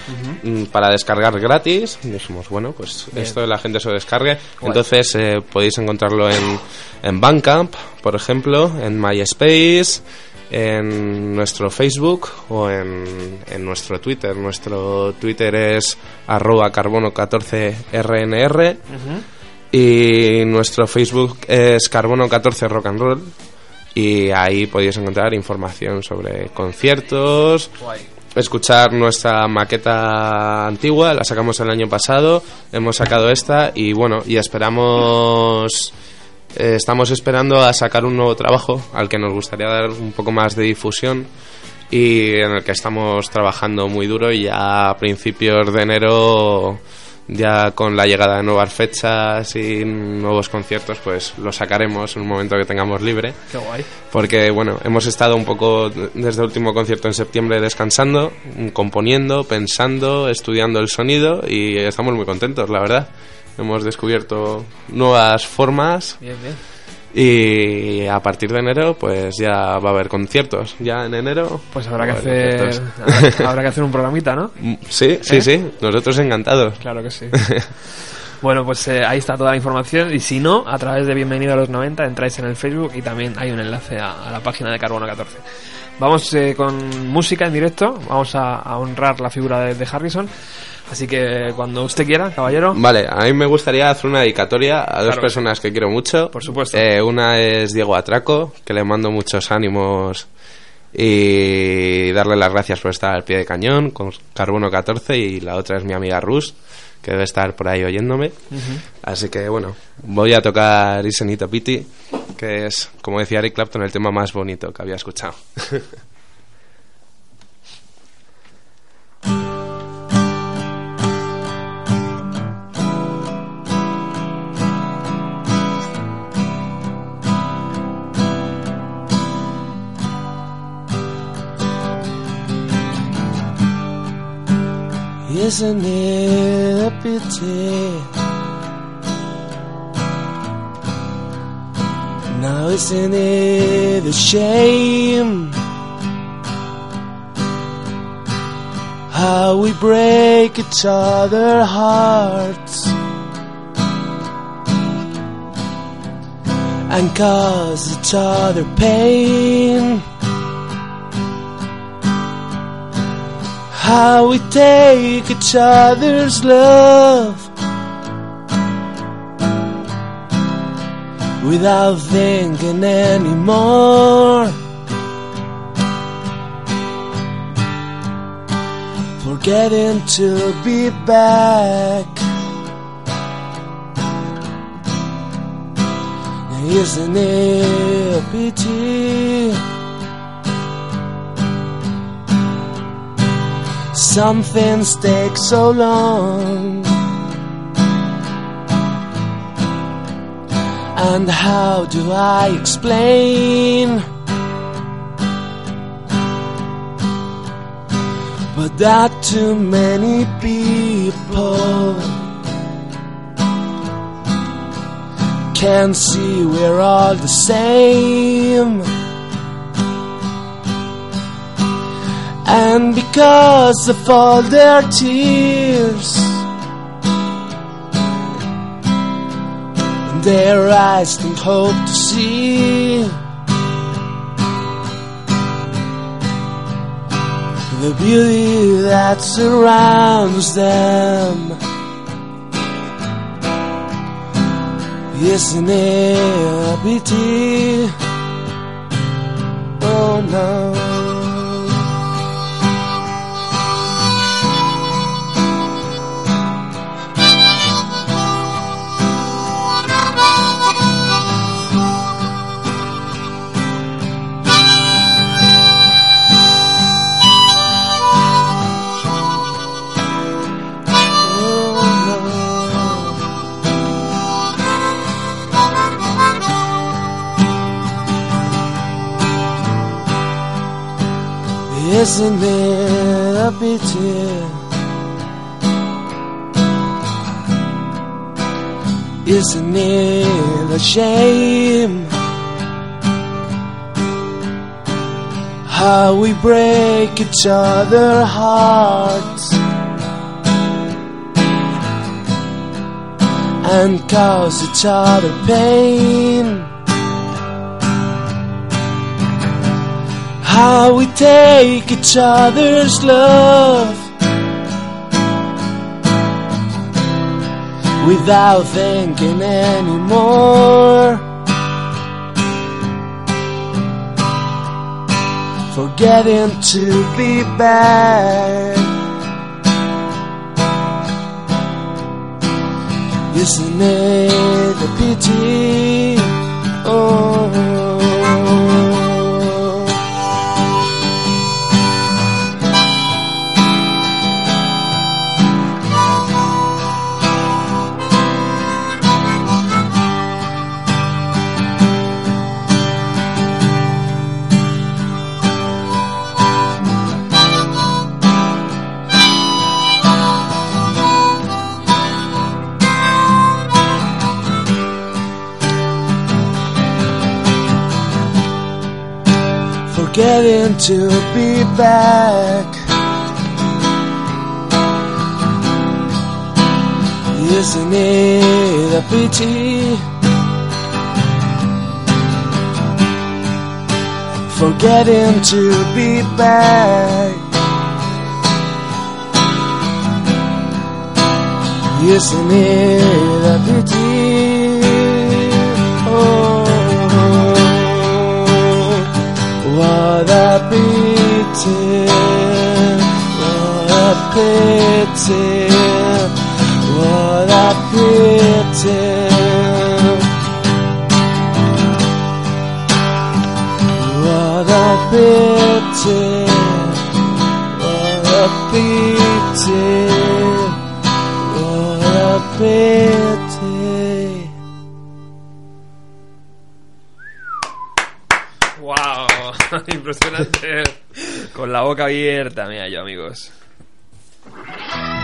mm, para descargar gratis. Dijimos, bueno, pues Bien. esto la gente se lo descargue. Guay. Entonces eh, podéis encontrarlo en, en Bandcamp, por ejemplo, en MySpace, en nuestro Facebook o en, en nuestro Twitter. Nuestro Twitter es arroba carbono14rnr y nuestro Facebook es carbono14 rock and roll y ahí podéis encontrar información sobre conciertos, Guay. escuchar nuestra maqueta antigua, la sacamos el año pasado, hemos sacado esta y bueno, y esperamos eh, estamos esperando a sacar un nuevo trabajo al que nos gustaría dar un poco más de difusión y en el que estamos trabajando muy duro y ya a principios de enero ya con la llegada de nuevas fechas y nuevos conciertos pues lo sacaremos en un momento que tengamos libre Qué guay. porque bueno, hemos estado un poco desde el último concierto en septiembre descansando, componiendo, pensando, estudiando el sonido y estamos muy contentos, la verdad. Hemos descubierto nuevas formas Bien, bien. y a partir de enero pues ya va a haber conciertos. Ya en enero Pues habrá que hacer habrá, habrá que hacer un programita, ¿no? Mm, Sí, sí, ¿Eh? sí, nosotros encantados. Claro que sí. Bueno, pues eh, ahí está toda la información y si no, a través de Bienvenido a los 90 entráis en el Facebook y también hay un enlace a, a la página de Carbono 14. Vamos eh, con música en directo, vamos a, a honrar la figura de, de Harrison, así que cuando usted quiera, caballero. Vale, a mí me gustaría hacer una dedicatoria a dos Claro. personas que quiero mucho. Por supuesto. Eh, una es Diego Atraco, que le mando muchos ánimos y darle las gracias por estar al pie de cañón con Carbono 14 y la otra es mi amiga Rus, que debe estar por ahí oyéndome. Así que bueno, voy a tocar Isenito Pity, que es, como decía Eric Clapton, el tema más bonito que había escuchado. Isn't it a pity? Now isn't it a shame? How we break each other hearts and cause each other pain. How we take each other's love without thinking anymore. Forgetting to be back. Isn't it a pity? Some things take so long. And how do I explain? But that too many people can see we're all the same. And because of all their tears their eyes don't hope to see. The beauty that surrounds them. Isn't it a pity? Oh no. Isn't it a pity? Isn't it a shame? How we break each other hearts and cause each other pain. How we take each other's love without thinking anymore. Forgetting to be bad. Isn't it a pity? Oh. To be back. Isn't it a pity? Forgetting to be back. Isn't it a pity? What a pity! What a pity! What a pity! What a pity! What a pity! ¡Wow! Impresionante. Con la boca abierta, mira yo, amigos. Thank you.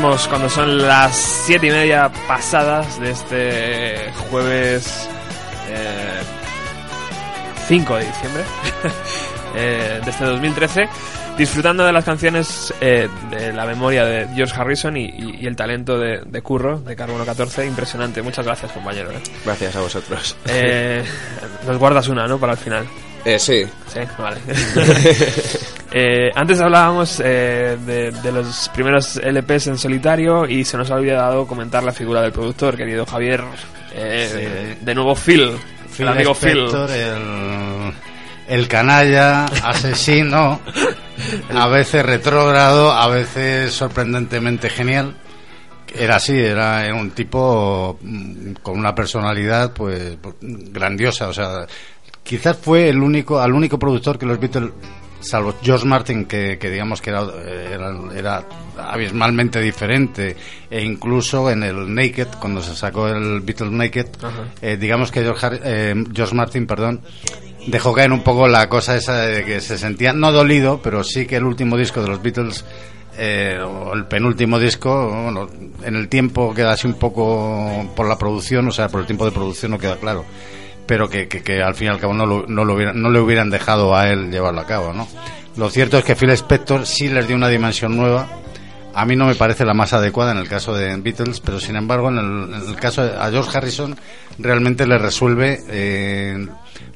Seguimos cuando son las siete y media pasadas de este jueves eh, 5 de diciembre eh, de este 2013, disfrutando de las canciones eh, de la memoria de George Harrison y, y- y el talento de, de Curro, de Carbono 14. Impresionante. Muchas gracias, compañero. ¿eh? Gracias a vosotros. Eh, nos guardas una, ¿no? Para el final. Eh, sí. Sí, vale. Eh, antes hablábamos eh, de, de los primeros LPs en solitario y se nos ha olvidado comentar la figura del productor, querido Javier. Eh, De nuevo Phil, Phil el amigo Spector, Phil. el, el canalla, asesino, a veces retrógrado, a veces sorprendentemente genial. Era así, era, era un tipo mm, con una personalidad pues, grandiosa, o sea, quizás fue el único, al único productor que los Beatles, salvo George Martin, que, que digamos que era, era, era abismalmente diferente, e incluso en el Naked, cuando se sacó el Beatles Naked, eh, digamos que George, eh, George Martin, perdón, dejó caer un poco la cosa esa de que se sentía, no dolido, pero sí que el último disco de los Beatles, eh, o el penúltimo disco, bueno, en el tiempo queda así un poco por la producción, o sea, por el tiempo de producción no queda claro, pero que, que, al fin y al cabo no, lo, no, lo hubieran- no le hubieran dejado a él llevarlo a cabo, ¿no? Lo cierto es que Phil Spector sí les dio una dimensión nueva, a mí no me parece la más adecuada en el caso de Beatles, pero sin embargo en el, caso de a George Harrison realmente le resuelve eh,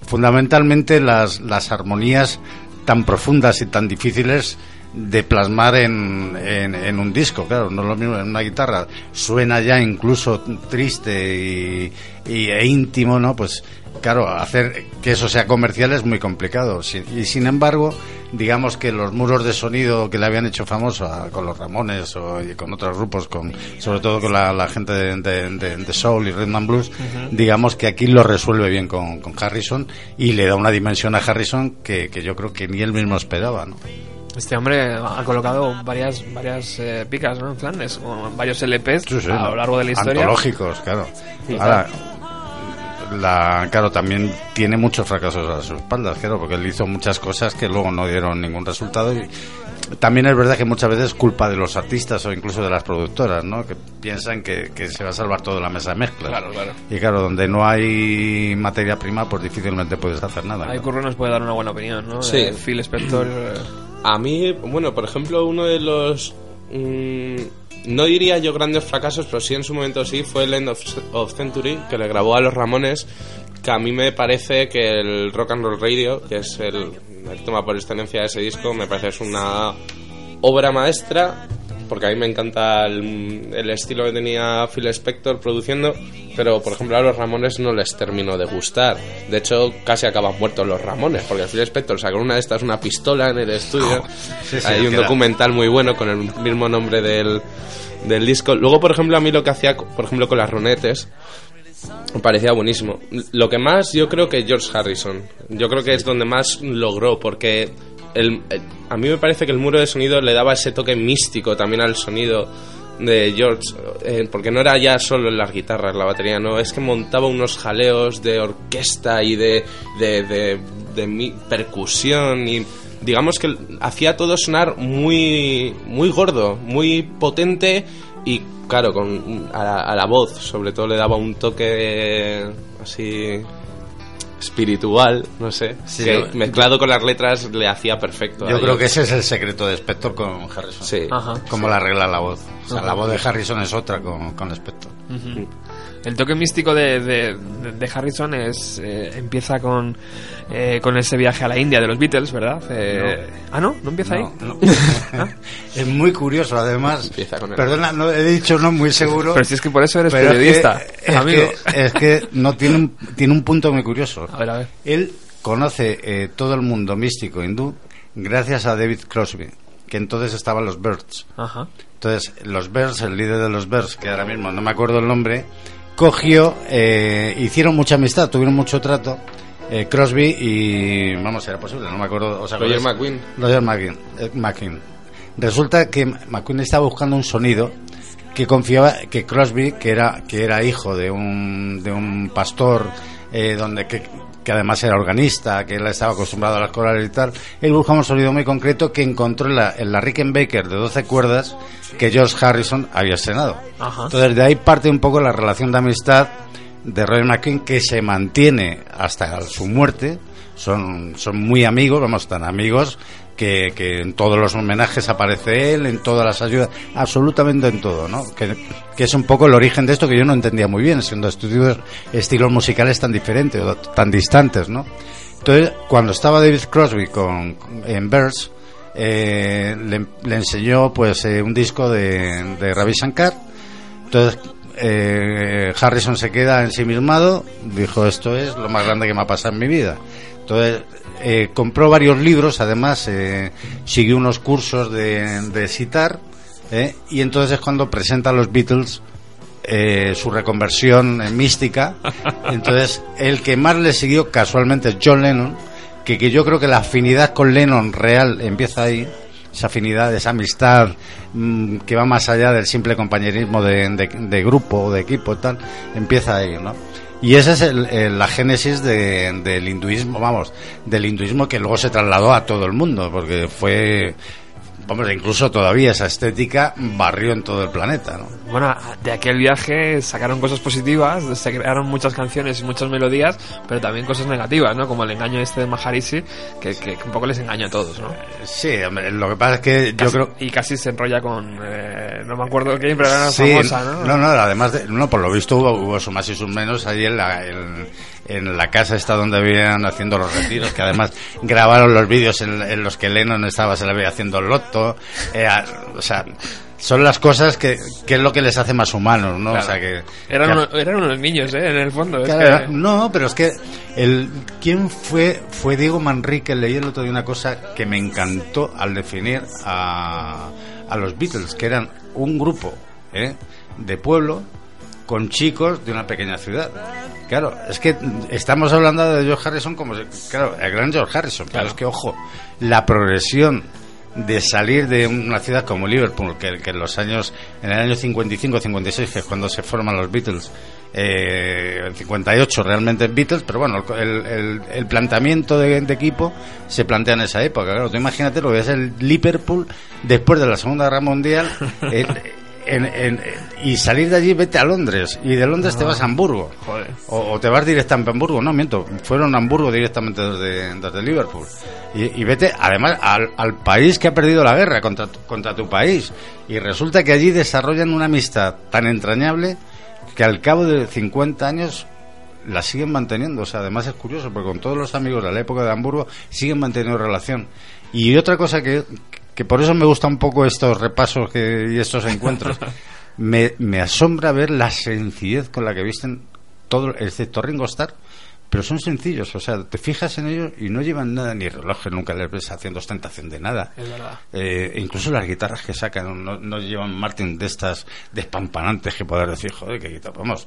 fundamentalmente las, las armonías tan profundas y tan difíciles de plasmar en, en, en un disco, claro, no es lo mismo en una guitarra, suena ya incluso triste y, y- e íntimo, ¿no? Pues claro, hacer que eso sea comercial es muy complicado. Y sin embargo, digamos que los muros de sonido que le habían hecho famoso a- con los Ramones o y con otros grupos, con sobre todo con la, la gente de, de- de- de Soul y and Blues, digamos que aquí lo resuelve bien con, con Harrison y le da una dimensión a Harrison que, que yo creo que ni él mismo esperaba, ¿no? Este hombre ha colocado varias varias eh, picas ¿no? en Flandes, con varios LPs Sí, sí, a lo largo de la historia. Antológicos, claro. Sí, Ahora, la, claro, también tiene muchos fracasos a sus espaldas, claro, porque él hizo muchas cosas que luego no dieron ningún resultado y también es verdad que muchas veces es culpa de los artistas o incluso de las productoras, ¿no? Que piensan que, que se va a salvar todo la mesa de mezclas. Claro, claro. Y claro, donde no hay materia prima, pues difícilmente puedes hacer nada. Ahí. Curro nos puede dar una buena opinión, ¿no? Sí. De Phil Spector. eh, A mí, bueno, por ejemplo, uno de los. mm, no diría yo grandes fracasos, pero sí en su momento sí, fue el End of, Century, que le grabó a los Ramones. Que a mí me parece que el Rock and Roll Radio, que es el, el tema por excelencia de ese disco, me parece es una obra maestra. Porque a mí me encanta el, el estilo que tenía Phil Spector produciendo, pero por ejemplo a los Ramones no les terminó de gustar. De hecho, casi acaban muertos los Ramones, porque Phil Spector sacó una de estas, una pistola en el estudio. Sí, sí, Hay un documental muy bueno con el mismo nombre del, del disco. Luego, por ejemplo, a mí lo que hacía, por ejemplo, con las ronetes, parecía buenísimo. Lo que más yo creo que George Harrison. Yo creo que es donde más logró, porque el, el- a mí me parece que el muro de sonido le daba ese toque místico también al sonido de George, eh, porque no era ya solo las guitarras, la batería, no, es que montaba unos jaleos de orquesta y de, de, de- de mi- percusión y digamos que hacía todo sonar muy, muy gordo, muy potente y claro, con, a, la, a la voz sobre todo le daba un toque así espiritual, no sé, Sí, que yo- mezclado con las letras le hacía perfecto. Yo creo ellos. que ese es el secreto de Spector con Harrison. Sí. Ajá. Como la arregla la voz. O sea, Ajá. la voz de Harrison es otra con, con Spector. El toque místico de, de- Harrison es eh, empieza con eh, con ese viaje a la India de los Beatles, ¿verdad? Eh, Ah, no, no empieza ahí. No, no. es muy curioso, además. Empieza con el- Perdona, no, he dicho no muy seguro. Pero si es que por eso eres pero es que- periodista, es. Que, es que no tiene un, tiene un punto muy curioso. A ver, a ver. Él conoce eh, todo el mundo místico hindú gracias a David Crosby, que entonces estaban los Birds. Ajá. Entonces, los Bears, el líder de los Bears, que ahora mismo no me acuerdo el nombre, cogió, eh, hicieron mucha amistad, tuvieron mucho trato. eh, Crosby y. Vamos, era posible, no me acuerdo. ¿os Roger? McGuinn. Roger McGuinn. eh, McGuinn. Resulta que McQueen estaba buscando un sonido que confiaba que Crosby, que era, que era hijo de un, de un pastor, eh, donde que que además era organista, que él estaba acostumbrado a las corales y tal, él buscaba un sonido muy concreto que encontró en la, en la Rickenbacker de 12 cuerdas que George Harrison había estrenado. Ajá. Entonces de ahí parte un poy la relación de amistad de Roy McQueen que se mantiene hasta su muerte. Son, son muy amigos, vamos, tan amigos que, que en todos los homenajes aparece él, en todas las ayudas, absolutamente en todo, ¿no? Que, es un poco el origen de esto que yo no entendía muy bien, siendo estudios estilos musicales tan diferentes, o tan distantes, ¿no? Entonces, cuando estaba David Crosby con, en Birds, eh, le, le enseñó pues eh, un disco de, de Ravi Shankar. Entonces, eh, Harrison se queda ensimismado, dijo esto es lo más grande que me ha pasado en mi vida. Entonces, eh, compró varios libros, además eh, siguió unos cursos de, de sitar, eh, y entonces es cuando presenta a los Beatles eh, su reconversión eh, mística. Entonces, el que más le siguió casualmente es John Lennon, que, que yo creo que la afinidad con Lennon real empieza ahí. Esa afinidad, esa amistad mm, que va más allá del simple compañerismo de, de- de grupo o de equipo, tal, empieza ahí, ¿no? Y esa es el- el- la génesis de- del hinduismo, vamos, del hinduismo que luego se trasladó a todo el mundo, porque fue, vamos, incluso todavía esa estética barrió en todo el planeta, ¿no? Bueno, de aquel viaje sacaron cosas positivas, se crearon muchas canciones y muchas melodías, pero también cosas negativas, ¿no? Como el engaño este de Maharishi, que, que un poco les engaña a todos, ¿no? Sí, hombre, lo que pasa es que yo Casi- creo... Y casi se enrolla con... eh, no me acuerdo quién, pero era una Sí, famosa, ¿no? no, no, además, de, no, por lo visto hubo, hubo sus más y sus menos ahí en la, en, en la casa esta donde habían haciendo los retiros, que además grabaron los vídeos en, en los que Lennon estaba, se le veía haciendo el loto, eh, a- o sea, son las cosas que, que es lo que les hace más humanos, ¿no? Claro. O sea que... Eran, que- uno- eran unos niños, ¿eh? En el fondo. es Claro, que- No, pero es que el quién fue fue Diego Manrique. Leí el otro día una cosa que me encantó al definir a, a los Beatles, que eran un grupo ¿eh? de pueblo con chicos de una pequeña ciudad. Claro, es que estamos hablando de George Harrison como, claro, el gran George Harrison. Claro, es que ojo, la progresión de salir de una ciudad como Liverpool, que, que en los años, en el año 55-56, que es cuando se forman los Beatles, eh, el 58 realmente Beatles, pero bueno, el, el- el planteamiento de, de equipo se plantea en esa época. Claro, tú imagínate lo que es el Liverpool después de la Segunda Guerra Mundial. en- en- y salir de allí, vete a Londres. Y de Londres te vas a Hamburgo. Joder. O, o te vas directamente a Hamburgo, no, miento, fueron a Hamburgo directamente desde, desde Liverpool. Y, y vete, además, al, al país que ha perdido la guerra contra, contra tu país. Y resulta que allí desarrollan una amistad tan entrañable que al cabo de 50 años la siguen manteniendo. O sea, además es curioso, porque con todos los amigos de la época de Hamburgo siguen manteniendo relación. Y otra cosa que, que por eso me gustan un poco estos repasos que, y estos encuentros, me, me asombra ver la sencillez con la que visten todo, excepto Ringo Starr, pero son sencillos, o sea, te fijas en ellos y no llevan nada, ni relojes, nunca les ves haciendo ostentación de nada. Es verdad. Eh, incluso las guitarras que sacan no, no llevan Martin de estas despampanantes que poder decir, joder, que guitarra, vamos,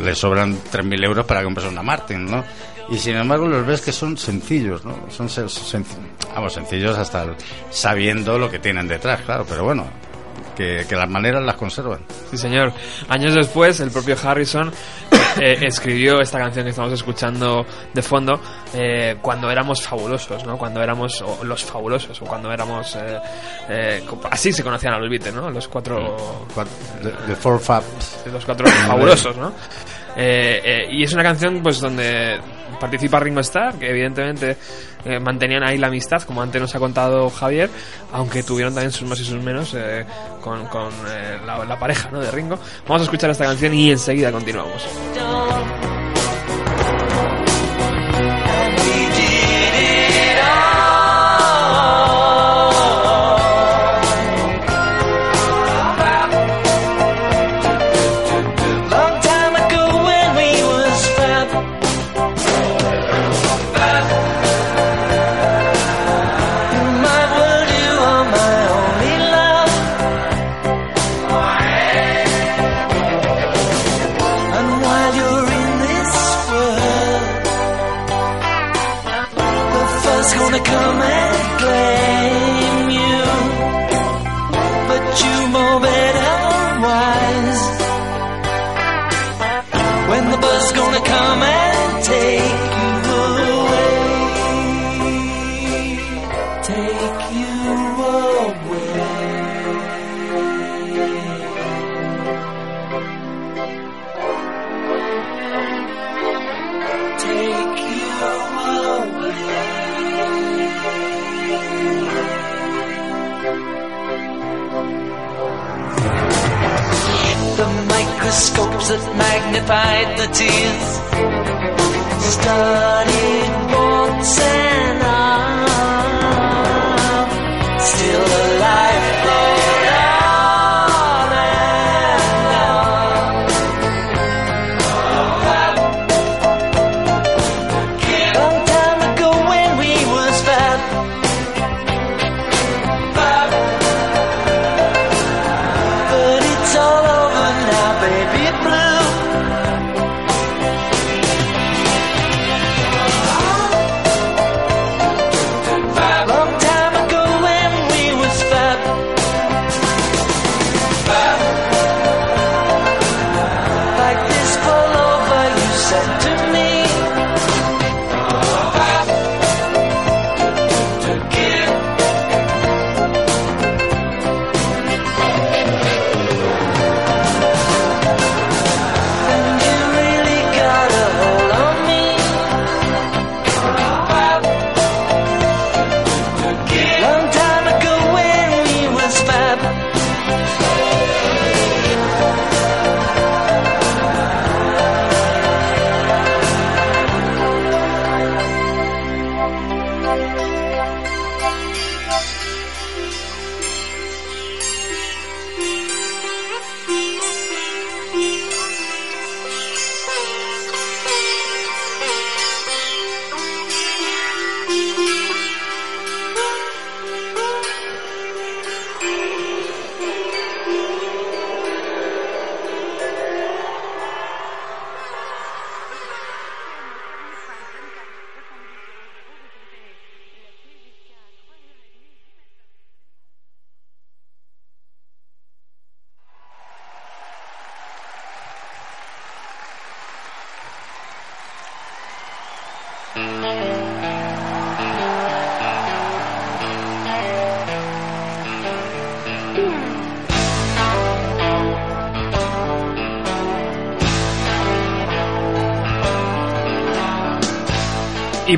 le sobran 3.000 euros para comprarse una Martin, ¿no? Y sin embargo los ves que son sencillos, ¿no? Son sen- sen- vamos, sencillos hasta el- sabiendo lo que tienen detrás, claro, pero bueno, que, que las maneras las conservan. Sí, señor. Años después, el propio Harrison eh, escribió esta canción que estamos escuchando de fondo eh, cuando éramos fabulosos, ¿no? Cuando éramos o los fabulosos o cuando éramos... eh, eh, así se conocían a los Beatles, ¿no? Los cuatro... Cuat- The, the Four Fabs. los cuatro fabulosos, ¿no? Eh, eh, y es una canción pues donde participa Ringo Starr, que evidentemente eh, mantenían ahí la amistad, como antes nos ha contado Javier, aunque tuvieron también sus más y sus menos con, con, la, la pareja ¿no? de Ringo. Vamos a escuchar esta canción y enseguida continuamos. Magnified the tears. Studied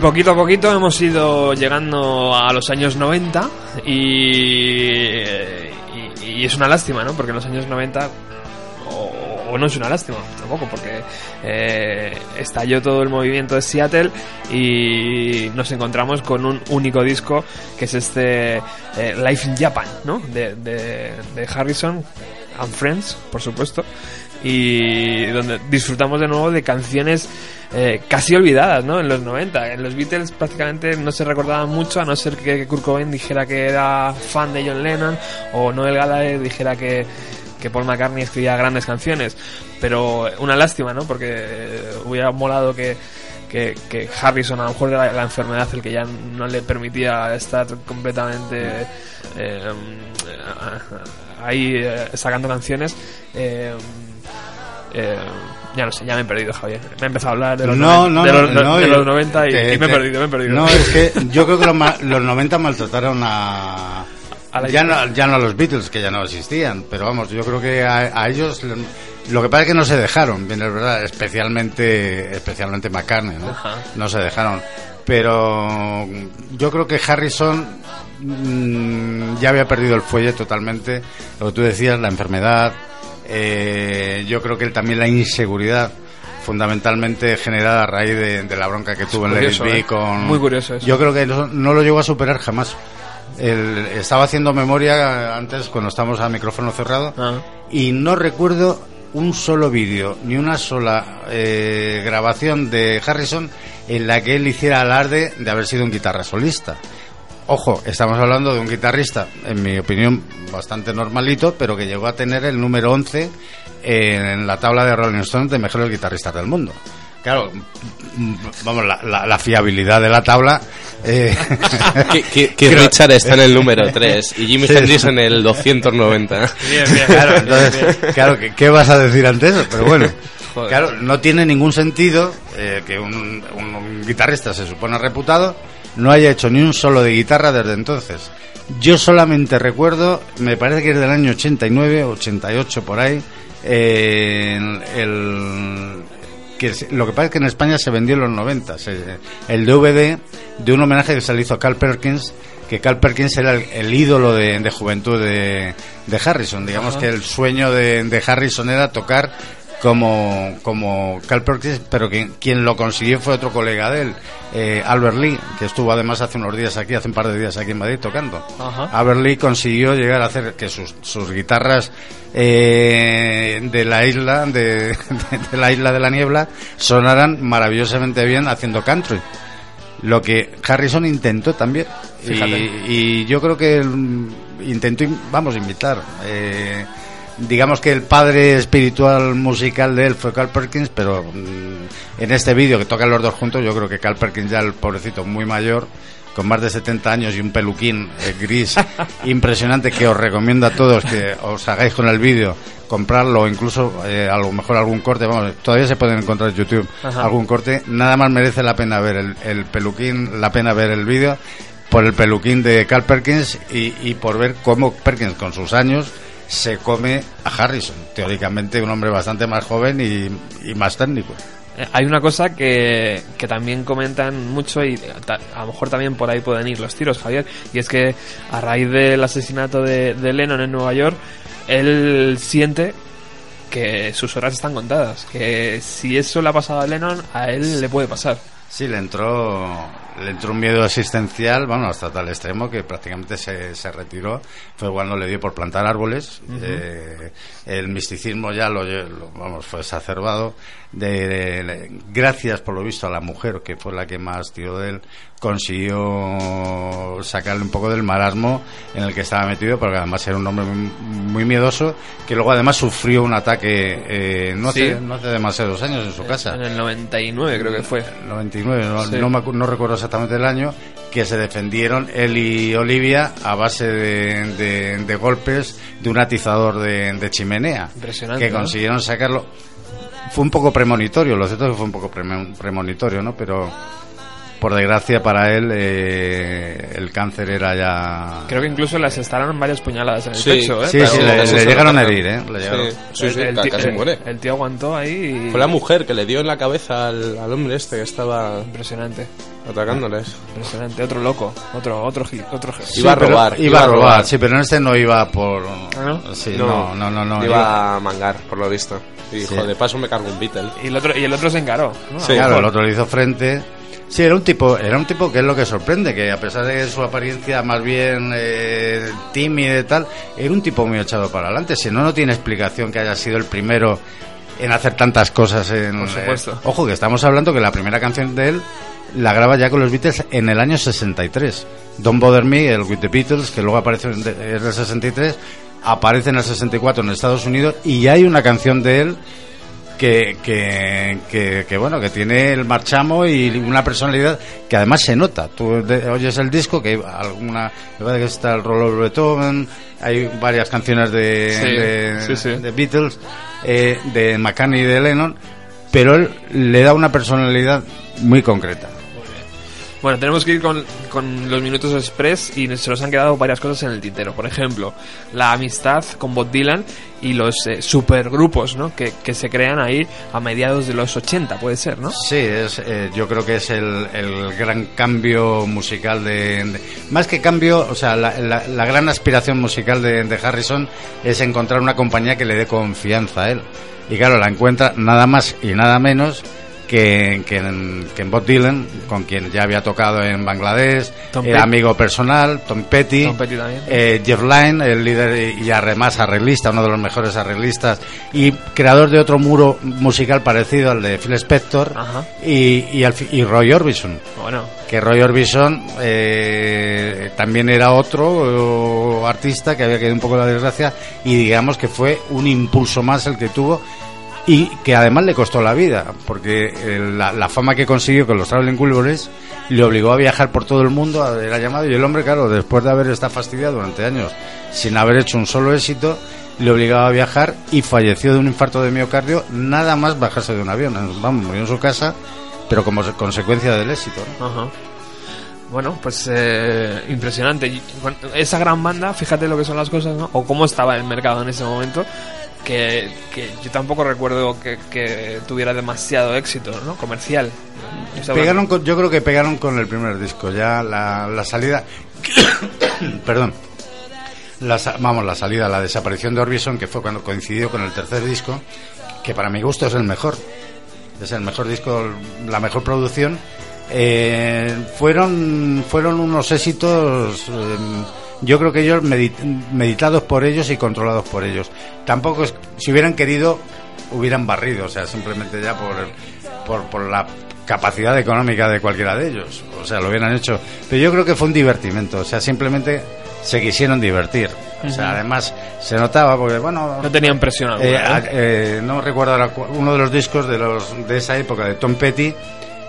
poquito a poquito hemos ido llegando a los años 90 y, es una lástima, ¿no? Porque en los años 90 o, no es una lástima tampoco porque eh, estalló todo el movimiento de Seattle y nos encontramos con un único disco que es este eh, Life in Japan, ¿no? De, de Harrison and Friends, por supuesto y donde disfrutamos de nuevo de canciones eh, casi olvidadas, ¿no? En los 90. En los Beatles prácticamente no se recordaban mucho, a no ser que Kurt Cobain dijera que era fan de John Lennon o Noel Gallagher dijera que, que Paul McCartney escribía grandes canciones. Pero una lástima, ¿no? Porque eh, hubiera molado que, que, que Harrison, a lo mejor era la enfermedad el que ya no le permitía estar completamente eh, ahí eh, sacando canciones. Eh, eh, ya no sé, ya me he perdido, Javier. Me he empezado a hablar de los, No, noven- no, de no, los, no, de yo- los 90 y, te- y me he te- perdido, me he perdido. No, es que yo creo que los, los 90 maltrataron a... A la- ya, no, ya no a los Beatles, que ya no existían, pero vamos, yo creo que a, a ellos... lo- Lo que pasa es que no se dejaron, bien es verdad, especialmente, especialmente McCartney, ¿no? Ajá. No se dejaron. Pero yo creo que Harrison mm, ya había perdido el fuelle totalmente. Lo que tú decías, la enfermedad. Eh, yo creo que él también la inseguridad fundamentalmente generada a raíz de, de la bronca que tuvo en curioso, Be ¿eh? con... Muy curioso eso. Yo creo que no, no lo llegó a superar jamás. Él estaba haciendo memoria antes cuando estábamos a micrófono cerrado Ah. y no recuerdo un solo vídeo ni una sola eh, grabación de Harrison en la que él hiciera alarde de haber sido un guitarra solista. Ojo, estamos hablando de un guitarrista, en mi opinión, bastante normalito, pero que llegó a tener el número 11 en la tabla de Rolling Stones de mejores guitarristas del mundo. Claro, vamos, la, la- la fiabilidad de la tabla. eh, Que, que- que creo- Richard está en el número 3 y Jimi Sí, Hendrix en el 290. Bien, bien. Claro, entonces, claro, ¿qué, qué vas a decir ante eso? Pero bueno, Joder. claro, no tiene ningún sentido eh, que un, un- un guitarrista se supone reputado no haya hecho ni un solo de guitarra desde entonces. Yo solamente recuerdo, me parece que es del año 89, 88 por ahí, eh, el, que lo que pasa es que en España se vendió en los 90 se- el DVD de un homenaje que se le hizo a Carl Perkins que Carl Perkins era el, el ídolo de, de juventud de, de Harrison digamos Ajá. que el sueño de, de Harrison era tocar como, como Carl Perkins, pero que, quien lo consiguió fue otro colega de él, eh, Albert Lee, que estuvo además hace unos días aquí, hace un par de días aquí en Madrid tocando. Ajá. Albert Lee consiguió llegar a hacer que sus, sus guitarras eh, de la isla de, de- de la isla de la niebla sonaran maravillosamente bien haciendo country lo que Harrison intentó también Fíjate. y, y yo creo que intentó vamos imitar eh, digamos que el padre espiritual musical de él fue Carl Perkins pero mm, en este vídeo que tocan los dos juntos yo creo que Carl Perkins ya el pobrecito muy mayor con más de 70 años y un peluquín eh, gris impresionante que os recomiendo a todos que os hagáis con el vídeo comprarlo o incluso eh, a lo mejor algún corte vamos todavía se pueden encontrar en YouTube Ajá. algún corte nada más merece la pena ver el, el peluquín la pena ver el vídeo por el peluquín de Carl Perkins y, y por ver cómo Perkins con sus años se come a Harrison teóricamente un hombre bastante más joven y, y más técnico Eh, Hay una cosa que, que también comentan mucho y ta- a lo mejor también por ahí pueden ir los tiros, Javier, y es que a raíz del asesinato de, de Lennon en Nueva York, él siente que sus horas están contadas, que si eso le ha pasado a Lennon, a él le puede pasar. Sí, le entró, le entró un miedo existencial, bueno, hasta tal extremo que prácticamente se, se retiró. Fue cuando le dio por plantar árboles. Eh, el misticismo ya lo, lo- vamos, fue exacerbado. De, de- de- gracias, por lo visto, a la mujer, que fue la que más tiró de él, consiguió sacarle un poco del marasmo en el que estaba metido, porque además era un hombre muy, muy miedoso, que luego además sufrió un ataque eh, no, Sí. hace, no hace demasiados años en su casa. En el 99 creo que fue. 99, no, Sí. no, me no recuerdo exactamente el año, que se defendieron él y Olivia a base de, de- de golpes de un atizador de, de chimenea. Impresionante, Que consiguieron sacarlo. Fue un poco premonitorio, lo cierto es que fue un poco premo- premonitorio, ¿no? Pero por desgracia para él eh, el cáncer era ya... Creo que incluso les instalaron varias puñaladas en el Sí, pecho, ¿eh? Sí, sí, le, Eso le llegaron a herir, ¿eh? Le. Sí, sí, el, tío- casi el- muere. el tío aguantó ahí y... Fue la mujer que le dio en la cabeza al, al hombre este que estaba Impresionante, atacándoles. impresionante. Otro loco, otro, otro, otro Iba a pero- robar, Iba, a robar, sí, pero en este no iba por... no? Sí, no, no, no. no, iba a mangar, por lo visto. Y de paso me cargo un Beatle. Y el otro, y el otro se encaró, ¿no? Sí. claro, el otro le hizo frente. Sí, era un tipo, era un tipo que es lo que sorprende, que a pesar de su apariencia más bien eh, tímida y tal, era un tipo muy echado para adelante. Si no, no tiene explicación que haya sido el primero en hacer tantas cosas. En, Por supuesto. eh, ojo, que estamos hablando que la primera canción de él la graba ya con los Beatles en el año 63. Don't Bother Me, el With the Beatles, que luego aparece en del 63, aparece en el 64 en Estados Unidos y hay una canción de él que, que, que, que, bueno, que tiene el marchamo y una personalidad que además se nota. Tú de- oyes el disco, que hay alguna, me parece que está el Rollo de Beethoven, hay varias canciones de, Sí, de, sí, sí. de Beatles, eh, de McCartney y de Lennon, pero él le da una personalidad muy concreta. Bueno, tenemos que ir con, con los minutos express y se nos han quedado varias cosas en el tintero. Por ejemplo, la amistad con Bob Dylan y los eh, supergrupos ¿no? que, que se crean ahí a mediados de los 80, puede ser, ¿no? Sí, es, eh, yo creo que es el, el gran cambio musical de, de- Más que cambio, o sea, la, la- la gran aspiración musical de, de Harrison es encontrar una compañía que le dé confianza a él. Y claro, la encuentra nada más y nada menos que, que, en, que en Bob Dylan, con quien ya había tocado en Bangladesh, Tom era Petty. amigo personal, Tom Petty, Tom Petty también. eh, Jeff Lynne, el líder y además arreglista, uno de los mejores arreglistas y creador de otro muro musical parecido al de Phil Spector Ajá. y, y, al fi- y Roy Orbison Bueno, que Roy Orbison eh, también era otro eh, artista que había caído un poco la desgracia y digamos que fue un impulso más el que tuvo y que además le costó la vida porque eh, la, la fama que consiguió con los Traveling Wilburys le obligó a viajar por todo el mundo era llamado y el hombre claro después de haber estado fastidiado durante años sin haber hecho un solo éxito le obligaba a viajar y falleció de un infarto de miocardio nada más bajarse de un avión vamos murió en su casa pero como se- consecuencia del éxito ajá. Bueno, pues eh, impresionante. Esa gran banda, fíjate lo que son las cosas. O cómo estaba el mercado en ese momento, que, yo tampoco recuerdo que, tuviera demasiado éxito, ¿no? Comercial. Pegaron yo creo que pegaron con el primer disco, ya la, la salida, perdón, la, vamos, la salida, la desaparición de Orbison, que fue cuando coincidió con el tercer disco, que para mi gusto es el mejor, es el mejor disco, la mejor producción, eh, fueron, fueron unos éxitos, eh, yo creo que ellos medit- meditados por ellos y controlados por ellos. Tampoco es, si hubieran querido, hubieran barrido, o sea, simplemente ya por, por, por la capacidad económica de cualquiera de ellos, o sea, lo hubieran hecho. Pero yo creo que fue un divertimento, o sea, simplemente se quisieron divertir. O sea, además se notaba porque, bueno, No tenían presión alguna, eh, eh, no recuerdo ahora uno de los discos de los de esa época de Tom Petty.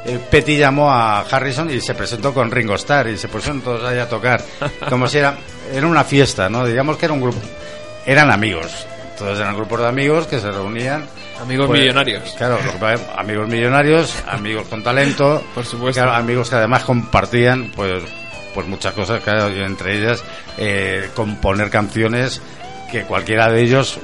Eh, Petty llamó a Harrison y se presentó con Ringo Starr y se pusieron todos ahí a tocar como si era era una fiesta, ¿no? Digamos que era un grupo, eran amigos, todos eran grupos de amigos que se reunían. Amigos Pues, millonarios. Claro, amigos millonarios, amigos con talento, Por supuesto. claro, amigos que además compartían, pues, pues muchas cosas, claro, entre ellas eh, componer canciones que cualquiera de ellos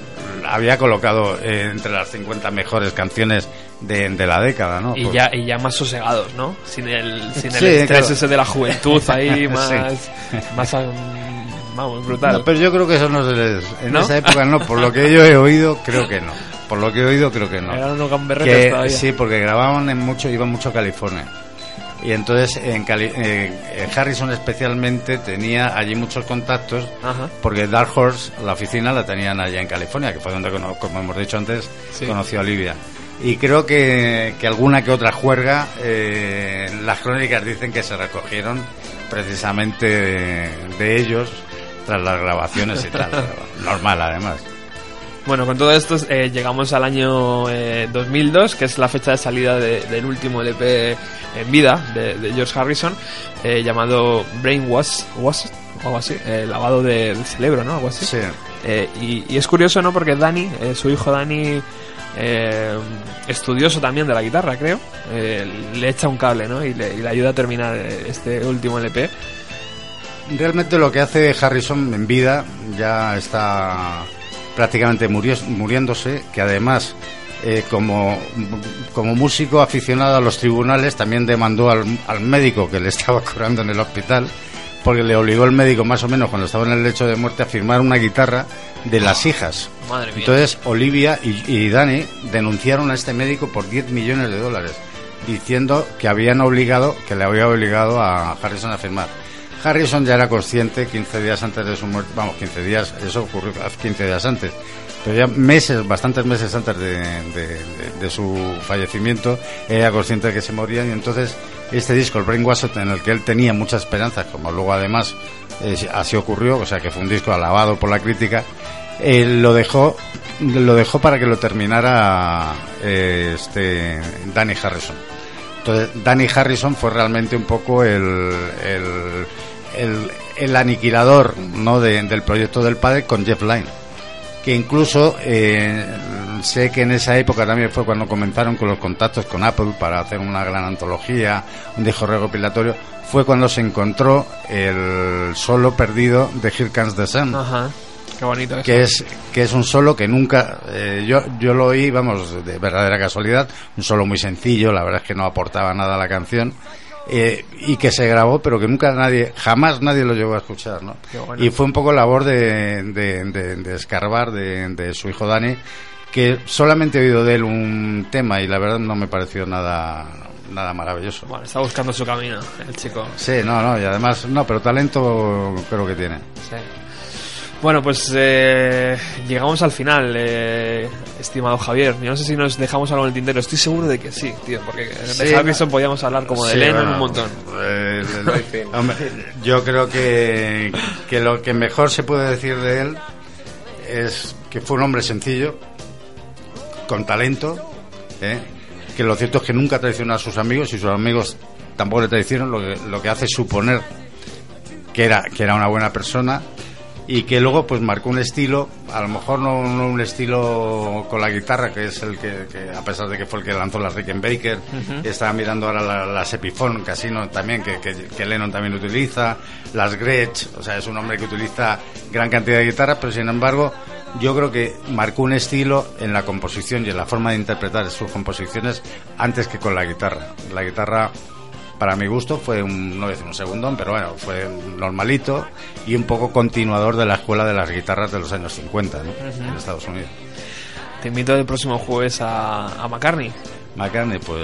había colocado eh, entre las 50 mejores canciones de, de la década, ¿no? Y Pues- ya, y ya más sosegados, ¿no? Sin el, sin el Sí, estrés claro. ese de la juventud ahí, más, Sí. más vamos, brutal. No, pero yo creo que eso no se les... En ¿No? esa época no, por lo que yo he oído, creo que no. Por lo que he oído, creo que no. Eran unos Que- todavía. Sí, porque grababan en mucho, iban mucho a California. Y entonces en Cali- eh, eh, Harrison especialmente tenía allí muchos contactos Ajá. porque Dark Horse, la oficina, la tenían allá en California, que fue donde, como hemos dicho antes, Sí. conoció a Olivia. Y creo que, que alguna que otra juerga, eh, las crónicas dicen que se recogieron precisamente de, de ellos tras las grabaciones y tal. Normal, además. Bueno, con todo esto eh, llegamos al año eh, 2002, que es la fecha de salida de- del último LP en vida de, de George Harrison, eh, llamado Brainwash, Wash, o algo así, lavado de- del cerebro, ¿no? Algo así. Sí. Y, y es curioso, ¿no? Porque Dani, eh, su hijo Dani, eh, estudioso también de la guitarra, creo, eh, le echa un cable, ¿no? Y le, ayuda a terminar este último LP. Realmente lo que hace Harrison en vida ya está prácticamente muriéndose, que además eh, como, como músico aficionado a los tribunales también demandó al, al médico que le estaba curando en el hospital, porque le obligó el médico más o menos cuando estaba en el lecho de muerte a firmar una guitarra de las hijas. Madre mía. Entonces Olivia y, y Dani denunciaron a este médico por 10 millones de dólares, diciendo que habían obligado, que le había obligado a Harrison a firmar. Harrison ya era consciente 15 días antes de su muerte, vamos, 15 días, eso ocurrió hace 15 días antes, pero ya meses, bastantes meses antes de su fallecimiento, era consciente de que se moría y entonces este disco, el Brainwash, en el que él tenía muchas esperanzas, como luego además eh, así ocurrió, o sea que fue un disco alabado por la crítica, eh, lo dejó lo dejó para que lo terminara eh, este Danny Harrison. Danny Harrison fue realmente un poco el, el, aniquilador ¿no? de- del proyecto del padre con Jeff Lynne. Que incluso eh, sé que en esa época también fue cuando comenzaron con los contactos con Apple para hacer una gran antología, un disco recopilatorio. Fue cuando se encontró el solo perdido de Here Comes the Sun Ajá. Qué bonito eso. que es que es un solo que nunca eh, yo yo lo oí vamos de verdadera casualidad un solo muy sencillo la verdad es que no aportaba nada a la canción eh, y que se grabó pero que nunca nadie jamás nadie lo llegó a escuchar ¿no? Qué bueno. y fue un poco labor de, de, de- de escarbar de, de su hijo Dani que solamente he oído de él un tema y la verdad no me pareció nada nada maravilloso Bueno, está buscando su camino, el chico. sí no no y además no pero talento creo que tiene Sí. Bueno, pues eh, llegamos al final, eh, estimado Javier. Yo no sé si nos dejamos algo en el tintero. Estoy seguro de que sí, tío, porque de Sí, Harrison podíamos hablar como de Sí, Lennon bueno, un montón. eh, hombre, yo creo que, que lo que mejor se puede decir de él es que fue un hombre sencillo, con talento, ¿eh? que lo cierto es que nunca traicionó a sus amigos y sus amigos tampoco le traicionaron, lo que, lo que hace suponer que era, que era una buena persona y que luego pues marcó un estilo, a lo mejor no, no un estilo con la guitarra, que es el que, que, a pesar de que fue el que lanzó las Rickenbacker, estaba mirando ahora la- las Epiphone Casino también, que, que, que Lennon también utiliza, las Gretsch, o sea, es un hombre que utiliza gran cantidad de guitarras, pero sin embargo yo creo que marcó un estilo en la composición y en la forma de interpretar sus composiciones antes que con la guitarra. La guitarra para mi gusto fue un, no decir un segundón, pero bueno, fue normalito y un poco continuador de la escuela de las guitarras de los años 50 ¿no? en Estados Unidos. Te invito el próximo jueves a, a McCartney. McCartney, pues,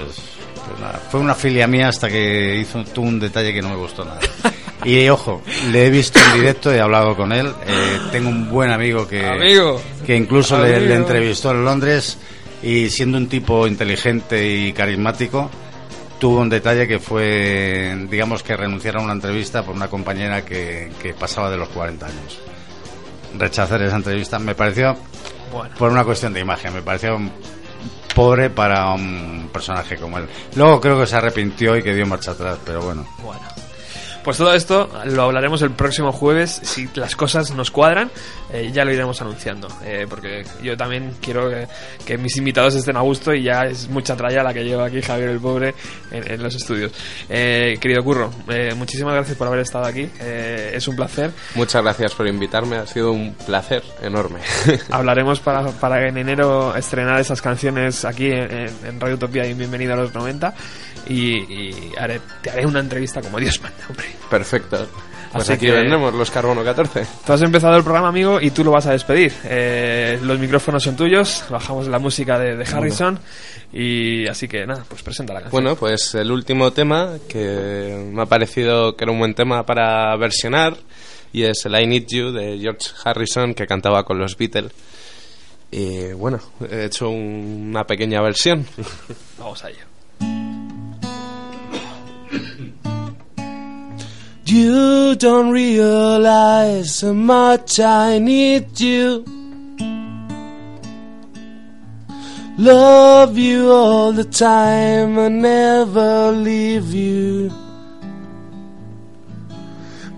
pues nada, fue una filia mía hasta que hizo tuvo un detalle que no me gustó nada. Y ojo, le he visto en directo, he hablado con él. eh, tengo un buen amigo que, Amigo. que incluso le, Amigo. le entrevistó en Londres y siendo un tipo inteligente y carismático, tuvo un detalle que fue, digamos, que renunciara a una entrevista por una compañera que, que pasaba de los 40 años. Rechazar esa entrevista me pareció, Bueno. por una cuestión de imagen, me pareció pobre para un personaje como él. Luego creo que se arrepintió y que dio marcha atrás, pero bueno. Bueno. Pues todo esto lo hablaremos el próximo jueves. Si las cosas nos cuadran, eh, ya lo iremos anunciando. eh, porque yo también quiero que, que mis invitados estén a gusto y ya es mucha tralla la que lleva aquí Javier el Pobre en, en los estudios. Eh, querido Curro, eh, muchísimas gracias por haber estado aquí. eh, es un placer. Muchas gracias por invitarme, ha sido un placer enorme. Hablaremos para, para en enero estrenar esas canciones aquí en, en- en Radio Utopía y Bienvenido a los 90. Y, y haré, te haré una entrevista como Dios manda, hombre. Perfecto. Pues Así aquí que- vendremos los Carbono 14. Tú has empezado el programa, amigo, y tú lo vas a despedir. Eh, los micrófonos son tuyos, bajamos la música de, de Harrison, y así que nada, pues presenta la canción. Bueno, pues el último tema que me ha parecido que era un buen tema para versionar y es el I Need You de George Harrison que cantaba con los Beatles. Y bueno, he hecho un- una pequeña versión. Vamos a ello. You don't realize how much I need you. Love you all the time and never leave you.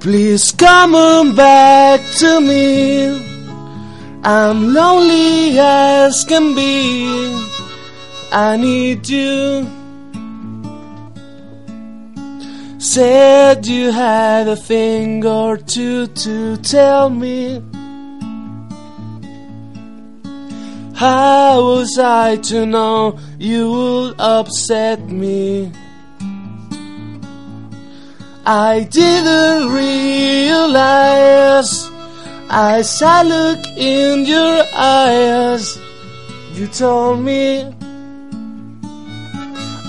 Please come on back to me. I'm lonely as can be. I need you. Said you had a thing or two to tell me. How was I to know you would upset me? I didn't realize as I look in your eyes, you told me.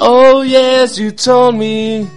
Oh yes, you told me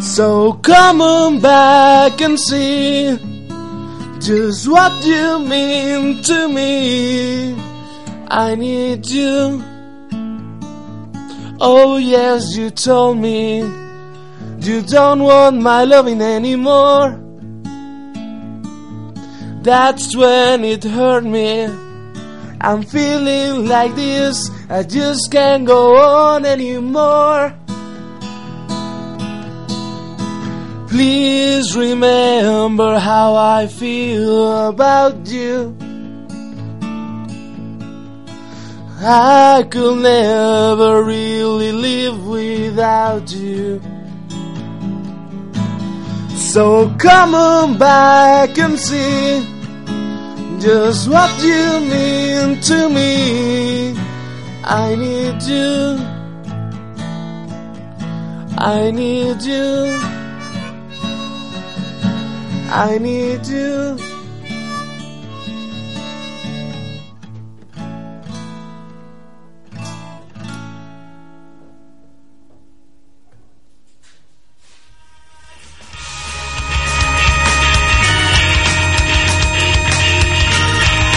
So come on back and see just what you mean to me. I need you. Oh, yes, you told me you don't want my loving anymore. That's when it hurt me. I'm feeling like this, I just can't go on anymore. Please remember how I feel about you. I could never really live without you. So come on back and see just what you mean to me. I need you. I need you. I need you.